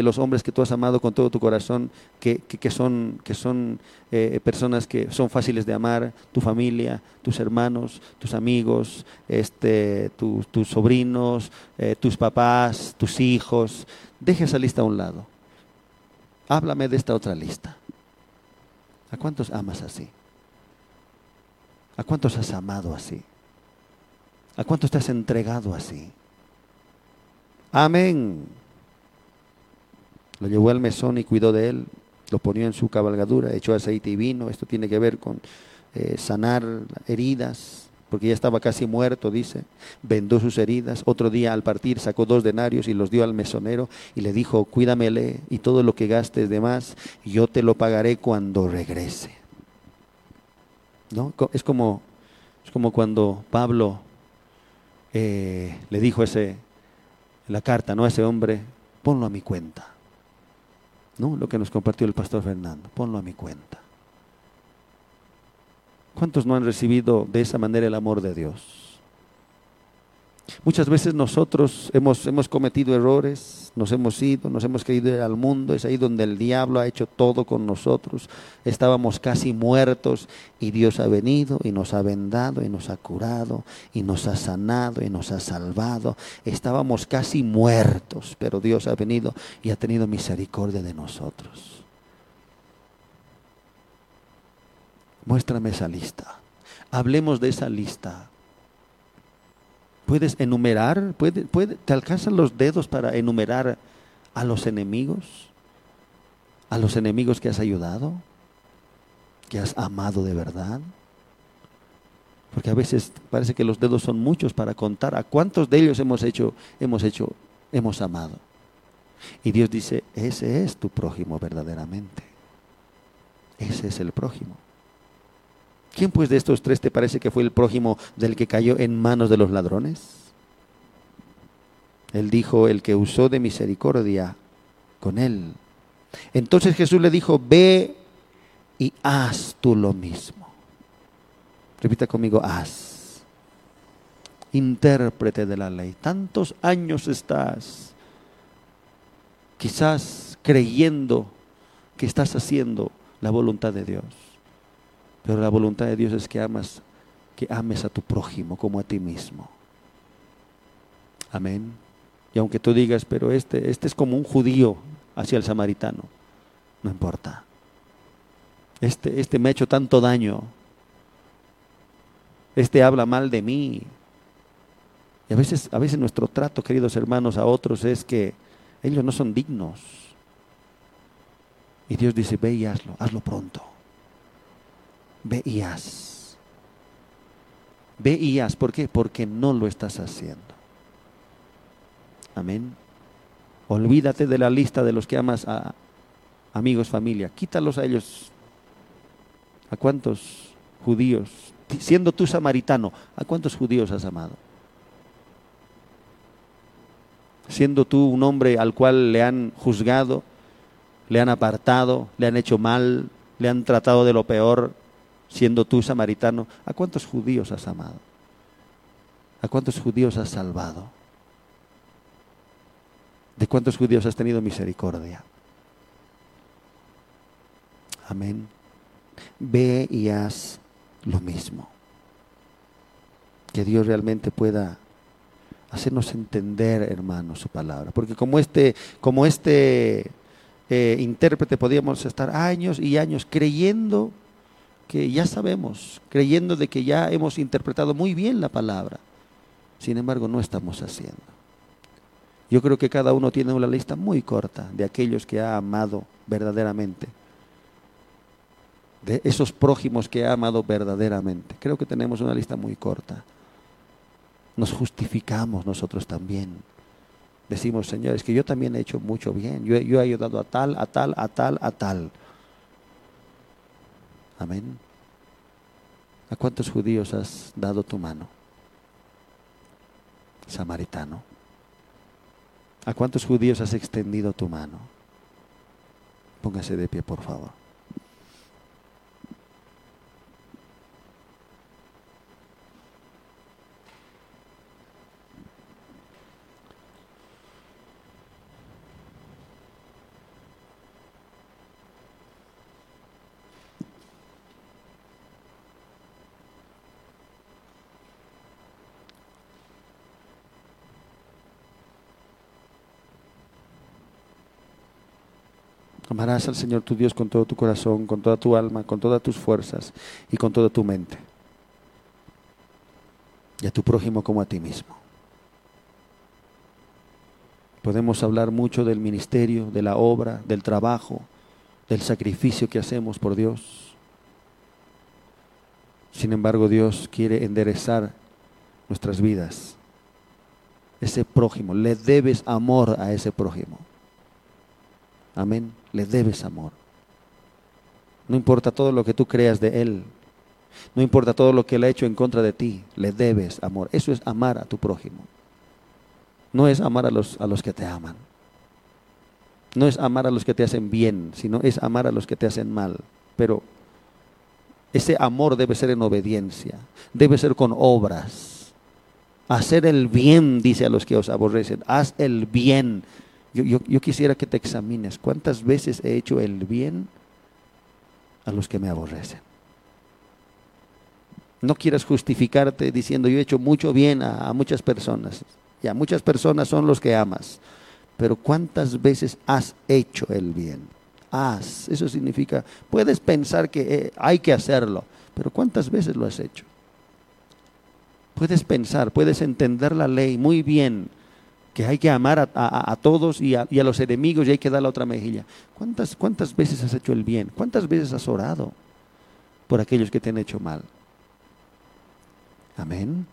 los hombres que tú has amado con todo tu corazón, que, son, que son eh, personas que son fáciles de amar, tu familia, tus hermanos, tus amigos, este, tus sobrinos, eh, tus papás, tus hijos. Deja esa lista a un lado. Háblame de esta otra lista. ¿A cuántos amas así? ¿A cuántos has amado así? ¿A cuántos te has entregado así? Amén. Lo llevó al mesón y cuidó de él, lo ponía en su cabalgadura, echó aceite y vino. Esto tiene que ver con eh, sanar heridas, porque ya estaba casi muerto, dice. Vendó sus heridas. Otro día al partir sacó dos denarios y los dio al mesonero y le dijo, cuídamele y todo lo que gastes de más, yo te lo pagaré cuando regrese. ¿No? Es como, es como cuando Pablo eh, le dijo a ese la carta, ¿no? A ese hombre, ponlo a mi cuenta. ¿No? Lo que nos compartió el pastor Fernando, ponlo a mi cuenta. ¿Cuántos no han recibido de esa manera el amor de Dios? Muchas veces nosotros hemos, hemos cometido errores, nos hemos ido, nos hemos querido al mundo, es ahí donde el diablo ha hecho todo con nosotros. Estábamos casi muertos y Dios ha venido y nos ha vendado y nos ha curado y nos ha sanado y nos ha salvado. Estábamos casi muertos, pero Dios ha venido y ha tenido misericordia de nosotros. Muéstrame esa lista. Hablemos de esa lista puedes enumerar, puede, puede, te alcanzan los dedos para enumerar a los enemigos, a los enemigos que has ayudado, que has amado de verdad. Porque a veces parece que los dedos son muchos para contar a cuántos de ellos hemos hecho, hemos hecho, hemos amado. Y Dios dice, ese es tu prójimo verdaderamente. Ese es el prójimo. ¿Quién pues de estos tres te parece que fue el prójimo del que cayó en manos de los ladrones? Él dijo, el que usó de misericordia con él. Entonces Jesús le dijo, ve y haz tú lo mismo. Repita conmigo, haz. Intérprete de la ley. Tantos años estás quizás creyendo que estás haciendo la voluntad de Dios. Pero la voluntad de Dios es que amas, que ames a tu prójimo como a ti mismo. Amén. Y aunque tú digas, pero este, este es como un judío hacia el samaritano, no importa. Este, este me ha hecho tanto daño. Este habla mal de mí. Y a veces, a veces nuestro trato, queridos hermanos, a otros es que ellos no son dignos. Y Dios dice, ve y hazlo, hazlo pronto. Ve y haz. Ve y haz. ¿Por qué? Porque no lo estás haciendo. Amén. Olvídate de la lista de los que amas a amigos, familia. Quítalos a ellos. ¿A cuántos judíos? Siendo tú samaritano, ¿a cuántos judíos has amado? Siendo tú un hombre al cual le han juzgado, le han apartado, le han hecho mal, le han tratado de lo peor, siendo tú samaritano, ¿a cuántos judíos has amado? ¿A cuántos judíos has salvado? ¿De cuántos judíos has tenido misericordia? Amén. Ve y haz lo mismo. Que Dios realmente pueda hacernos entender, hermanos, su palabra. Porque como este, como este eh, intérprete podíamos estar años y años creyendo que ya sabemos, creyendo de que ya hemos interpretado muy bien la palabra. Sin embargo, no estamos haciendo. Yo creo que cada uno tiene una lista muy corta de aquellos que ha amado verdaderamente. De esos prójimos que ha amado verdaderamente. Creo que tenemos una lista muy corta. Nos justificamos nosotros también. Decimos, Señor, es que yo también he hecho mucho bien. Yo, yo he ayudado a tal, a tal, a tal, a tal. Amén. ¿A cuántos judíos has dado tu mano? Samaritano. ¿A cuántos judíos has extendido tu mano? Póngase de pie, por favor. Amarás al Señor tu Dios con todo tu corazón, con toda tu alma, con todas tus fuerzas y con toda tu mente. Y a tu prójimo como a ti mismo. Podemos hablar mucho del ministerio, de la obra, del trabajo, del sacrificio que hacemos por Dios. Sin embargo, Dios quiere enderezar nuestras vidas. Ese prójimo, le debes amor a ese prójimo. Amén. Le debes amor. No importa todo lo que tú creas de Él. No importa todo lo que Él ha hecho en contra de ti. Le debes amor. Eso es amar a tu prójimo. No es amar a los, a los que te aman. No es amar a los que te hacen bien, sino es amar a los que te hacen mal. Pero ese amor debe ser en obediencia. Debe ser con obras. Hacer el bien, dice a los que os aborrecen. Haz el bien yo, quisiera que te examines cuántas veces he hecho el bien a los que me aborrecen. No quieras justificarte diciendo yo he hecho mucho bien a, muchas personas. Y a muchas personas son los que amas. Pero ¿cuántas veces has hecho el bien? Haz. Eso significa, puedes pensar que eh, hay que hacerlo, pero ¿cuántas veces lo has hecho? Puedes pensar, puedes entender la ley muy bien, que hay que amar a, todos y a, los enemigos y hay que dar la otra mejilla. ¿Cuántas, ¿Cuántas veces has hecho el bien? ¿Cuántas veces has orado por aquellos que te han hecho mal? Amén.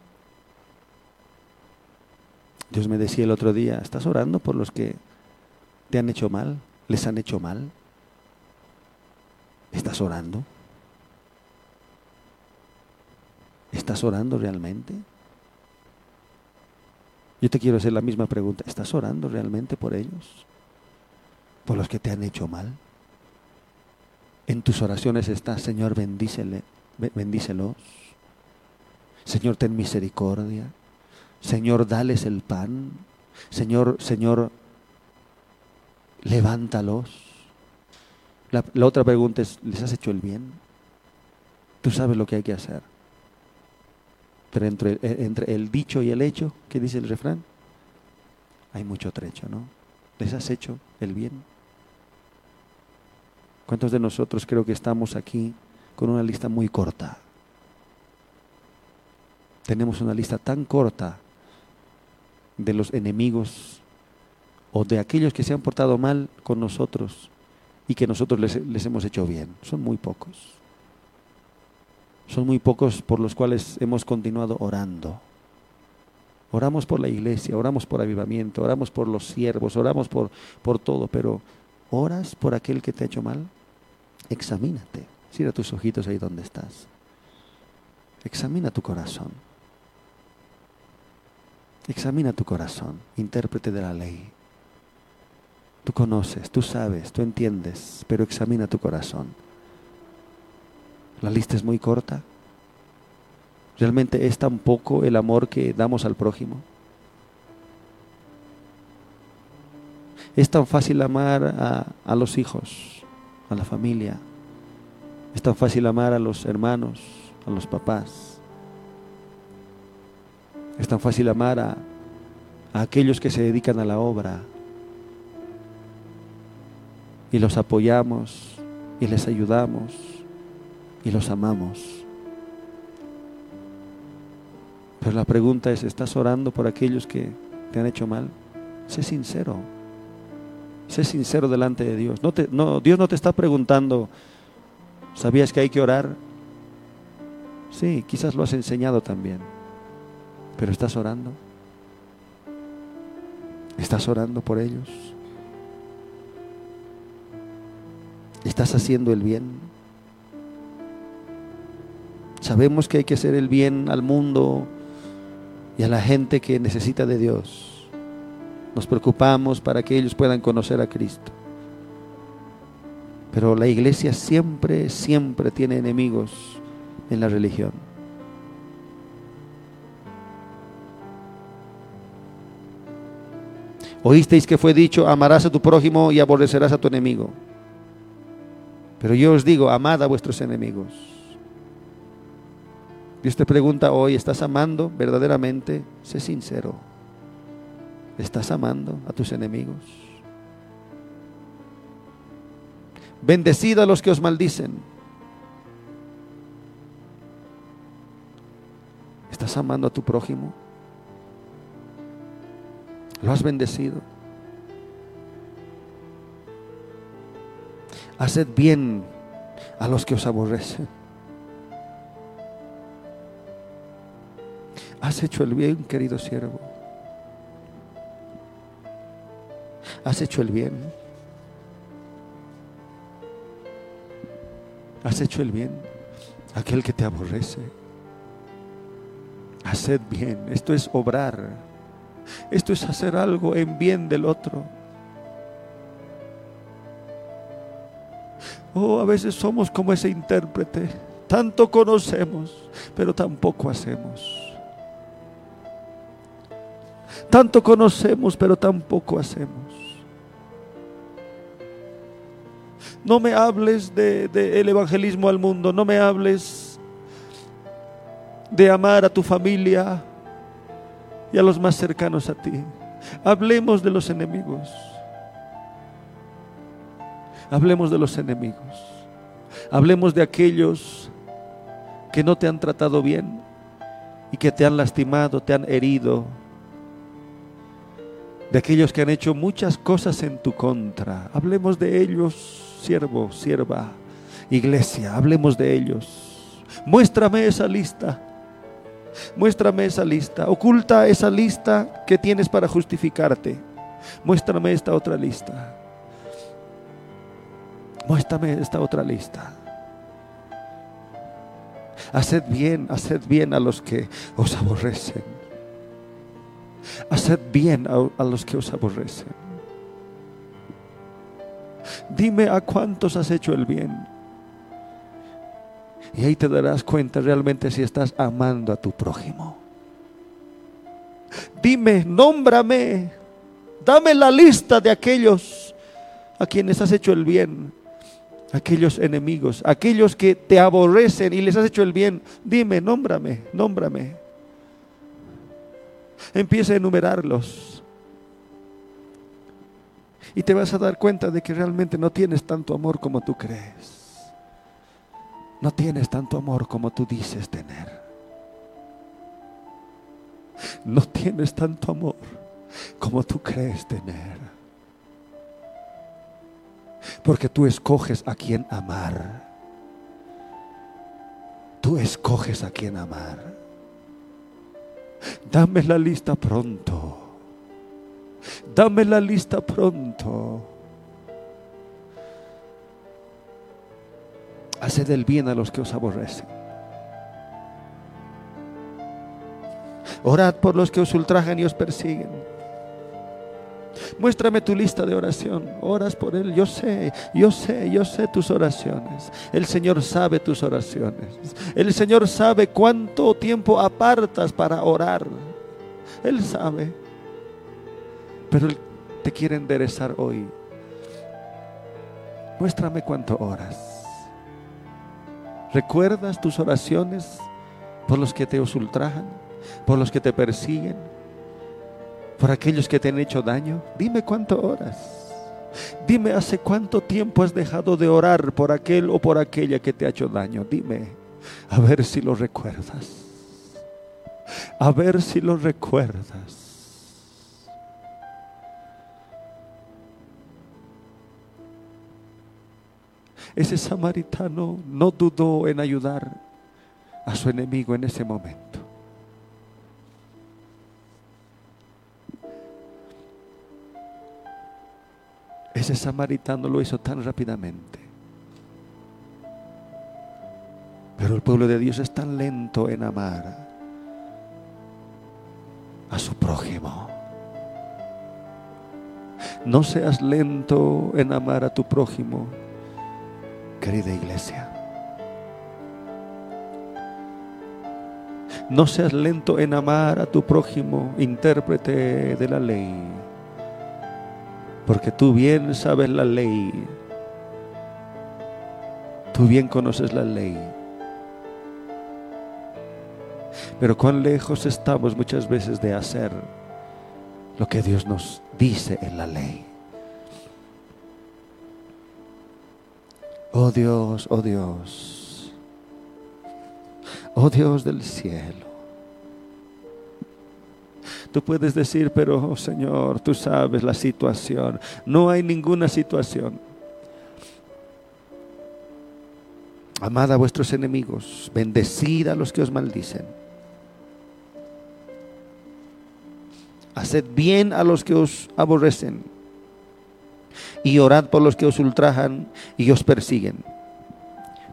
Dios me decía el otro día, ¿estás orando por los que te han hecho mal? ¿Les han hecho mal? ¿Estás orando? ¿Estás orando realmente? Yo te quiero hacer la misma pregunta. ¿Estás orando realmente por ellos? ¿Por los que te han hecho mal? En tus oraciones está, Señor, bendícelos. Señor, ten misericordia. Señor, dales el pan. Señor, Señor, levántalos. La otra pregunta es, ¿les has hecho el bien? Tú sabes lo que hay que hacer. Pero entre, eh, entre el dicho y el hecho, ¿qué dice el refrán? hay mucho trecho, ¿no? ¿Les has hecho el bien? ¿Cuántos de nosotros creo que estamos aquí con una lista muy corta? Tenemos una lista tan corta de los enemigos o de aquellos que se han portado mal con nosotros y que nosotros les hemos hecho bien. Son muy pocos. Son muy pocos por los cuales hemos continuado orando. Oramos por la iglesia, oramos por avivamiento, oramos por los siervos, oramos por, por todo, pero ¿oras por aquel que te ha hecho mal? Examínate. Cierra tus ojitos ahí donde estás. Examina tu corazón. Examina tu corazón, intérprete de la ley. Tú conoces, tú sabes, tú entiendes, pero examina tu corazón. La lista es muy corta. ¿Realmente es tan poco el amor que damos al prójimo? Es tan fácil amar a, los hijos, a la familia. Es tan fácil amar a los hermanos, a los papás. Es tan fácil amar a aquellos que se dedican a la obra. Y los apoyamos y les ayudamos y los amamos. Pero la pregunta es, ¿estás orando por aquellos que te han hecho mal? Sé sincero. Sé sincero delante de Dios. No Dios no te está preguntando, ¿sabías que hay que orar? Sí, quizás lo has enseñado también. Pero ¿estás orando? ¿Estás orando por ellos? ¿Estás haciendo el bien? Sabemos que hay que hacer el bien al mundo, y a la gente que necesita de Dios. Nos preocupamos para que ellos puedan conocer a Cristo. Pero la iglesia siempre, siempre tiene enemigos en la religión. Oísteis que fue dicho, amarás a tu prójimo y aborrecerás a tu enemigo. Pero yo os digo, amad a vuestros enemigos. Dios te pregunta hoy, ¿estás amando verdaderamente? Sé sincero. ¿Estás amando a tus enemigos? Bendecid a los que os maldicen. ¿Estás amando a tu prójimo? ¿Lo has bendecido? Haced bien a los que os aborrecen. Has hecho el bien, querido siervo. Has hecho el bien. Has hecho el bien. Aquel que te aborrece. Haced bien. Esto es obrar. Esto es hacer algo en bien del otro. Oh, a veces somos como ese intérprete. Tanto conocemos, pero tampoco hacemos. Tanto conocemos, pero tampoco hacemos. No me hables del de, evangelismo al mundo, no me hables de amar a tu familia y a los más cercanos a ti. Hablemos de los enemigos. Hablemos de los enemigos. Hablemos de aquellos que no te han tratado bien y que te han lastimado, te han herido, de aquellos que han hecho muchas cosas en tu contra. Hablemos de ellos, siervo, sierva, iglesia, hablemos de ellos. Muéstrame esa lista. Muéstrame esa lista. Oculta esa lista que tienes para justificarte. Muéstrame esta otra lista. Muéstrame esta otra lista. Haced bien, haced bien a los que os aborrecen Haced bien a, los que os aborrecen. Dime a cuántos has hecho el bien. Y ahí te darás cuenta realmente si estás amando a tu prójimo. Dime, nómbrame, dame la lista de aquellos a quienes has hecho el bien, aquellos enemigos, aquellos que te aborrecen y les has hecho el bien. Dime, nómbrame, nómbrame. Empieza a enumerarlos. Y te vas a dar cuenta de que realmente no tienes tanto amor como tú crees. No tienes tanto amor como tú dices tener. No tienes tanto amor como tú crees tener. Porque tú escoges a quien amar. Tú escoges a quien amar. Dame la lista pronto. Dame la lista pronto. Haced el bien a los que os aborrecen. Orad por los que os ultrajan y os persiguen. Muéstrame tu lista de oración. Oras por Él. Yo sé, yo sé, yo sé tus oraciones. El Señor sabe tus oraciones. El Señor sabe cuánto tiempo apartas para orar. Él sabe. Pero Él te quiere enderezar hoy. Muéstrame cuánto oras. ¿Recuerdas tus oraciones por los que te ultrajan, por los que te persiguen, por aquellos que te han hecho daño? Dime cuánto oras. Dime hace cuánto tiempo has dejado de orar por aquel o por aquella que te ha hecho daño. Dime, a ver si lo recuerdas. A ver si lo recuerdas. Ese samaritano no dudó en ayudar a su enemigo en ese momento. Ese samaritano lo hizo tan rápidamente. Pero el pueblo de Dios es tan lento en amar a su prójimo. No seas lento en amar a tu prójimo querida iglesia. No seas lento en amar a tu prójimo, intérprete de la ley, porque tú bien sabes la ley, tú bien conoces la ley. Pero cuán lejos estamos muchas veces de hacer lo que Dios nos dice en la ley. Oh Dios, oh Dios, oh Dios del cielo. Tú puedes decir, pero oh Señor, tú sabes la situación. No hay ninguna situación. Amad a vuestros enemigos, bendecid a los que os maldicen. Haced bien a los que os aborrecen y orad por los que os ultrajan y os persiguen,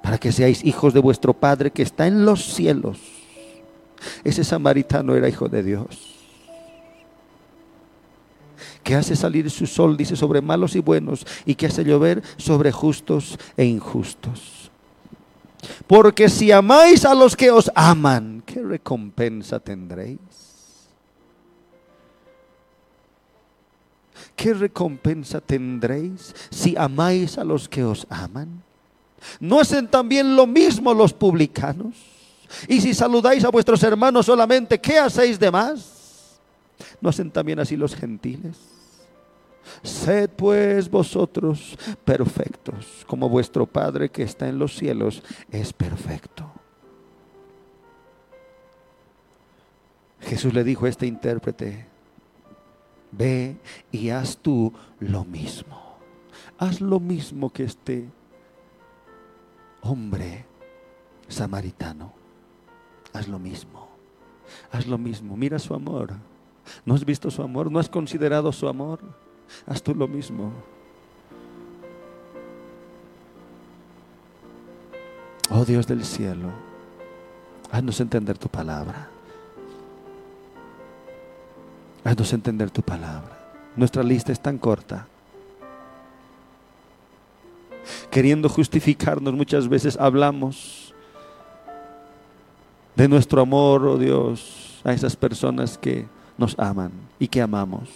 para que seáis hijos de vuestro Padre que está en los cielos. Ese samaritano era hijo de Dios, que hace salir su sol, dice, sobre malos y buenos, y que hace llover sobre justos e injustos. Porque si amáis a los que os aman, ¿qué recompensa tendréis? ¿qué recompensa tendréis si amáis a los que os aman? ¿No hacen también lo mismo los publicanos? Y si saludáis a vuestros hermanos solamente, ¿qué hacéis de más? ¿No hacen también así los gentiles? Sed pues vosotros perfectos, como vuestro Padre que está en los cielos es perfecto. Jesús le dijo a este intérprete, Ve y haz tú lo mismo. Haz lo mismo que este hombre samaritano. Haz lo mismo. Haz lo mismo. Mira su amor. ¿No has visto su amor? ¿No has considerado su amor? Haz tú lo mismo. Oh Dios del cielo, haznos entender tu palabra. Haznos entender tu palabra. Nuestra lista es tan corta. Queriendo justificarnos muchas veces hablamos de nuestro amor, oh Dios, a esas personas que nos aman y que amamos.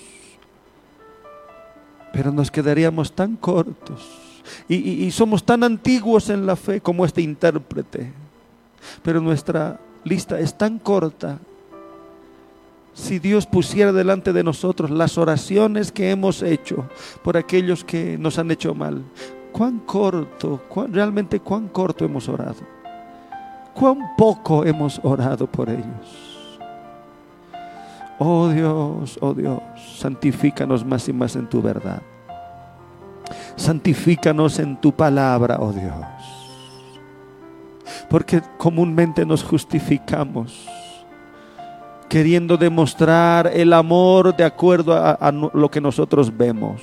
Pero nos quedaríamos tan cortos y, somos tan antiguos en la fe como este intérprete. Pero nuestra lista es tan corta si Dios pusiera delante de nosotros las oraciones que hemos hecho por aquellos que nos han hecho mal, cuán corto, realmente cuán corto hemos orado, cuán poco hemos orado por ellos. Oh Dios, oh Dios, santifícanos más y más en tu verdad. Santifícanos en tu palabra, oh Dios. Porque comúnmente nos justificamos queriendo demostrar el amor de acuerdo a, lo que nosotros vemos.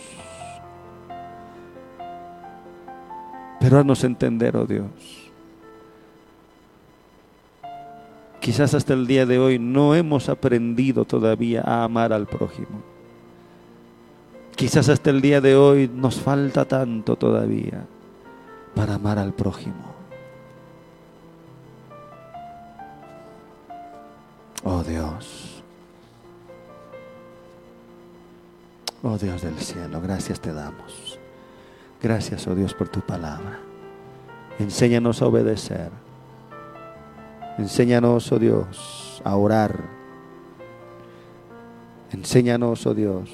Pero haznos entender, oh Dios. Quizás hasta el día de hoy no hemos aprendido todavía a amar al prójimo. Quizás hasta el día de hoy nos falta tanto todavía para amar al prójimo. Oh Dios. Oh Dios del cielo, gracias te damos. Gracias, oh Dios, por tu palabra. Enséñanos a obedecer. Enséñanos, oh Dios, a orar. Enséñanos, oh Dios,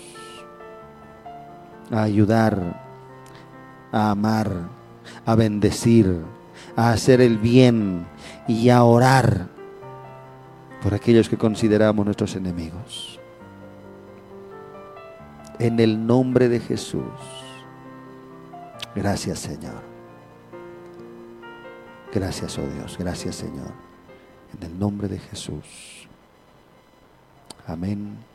a ayudar, a amar, a bendecir, a hacer el bien y a orar por aquellos que consideramos nuestros enemigos. En el nombre de Jesús. Gracias Señor. Gracias, oh Dios. Gracias Señor. En el nombre de Jesús. Amén.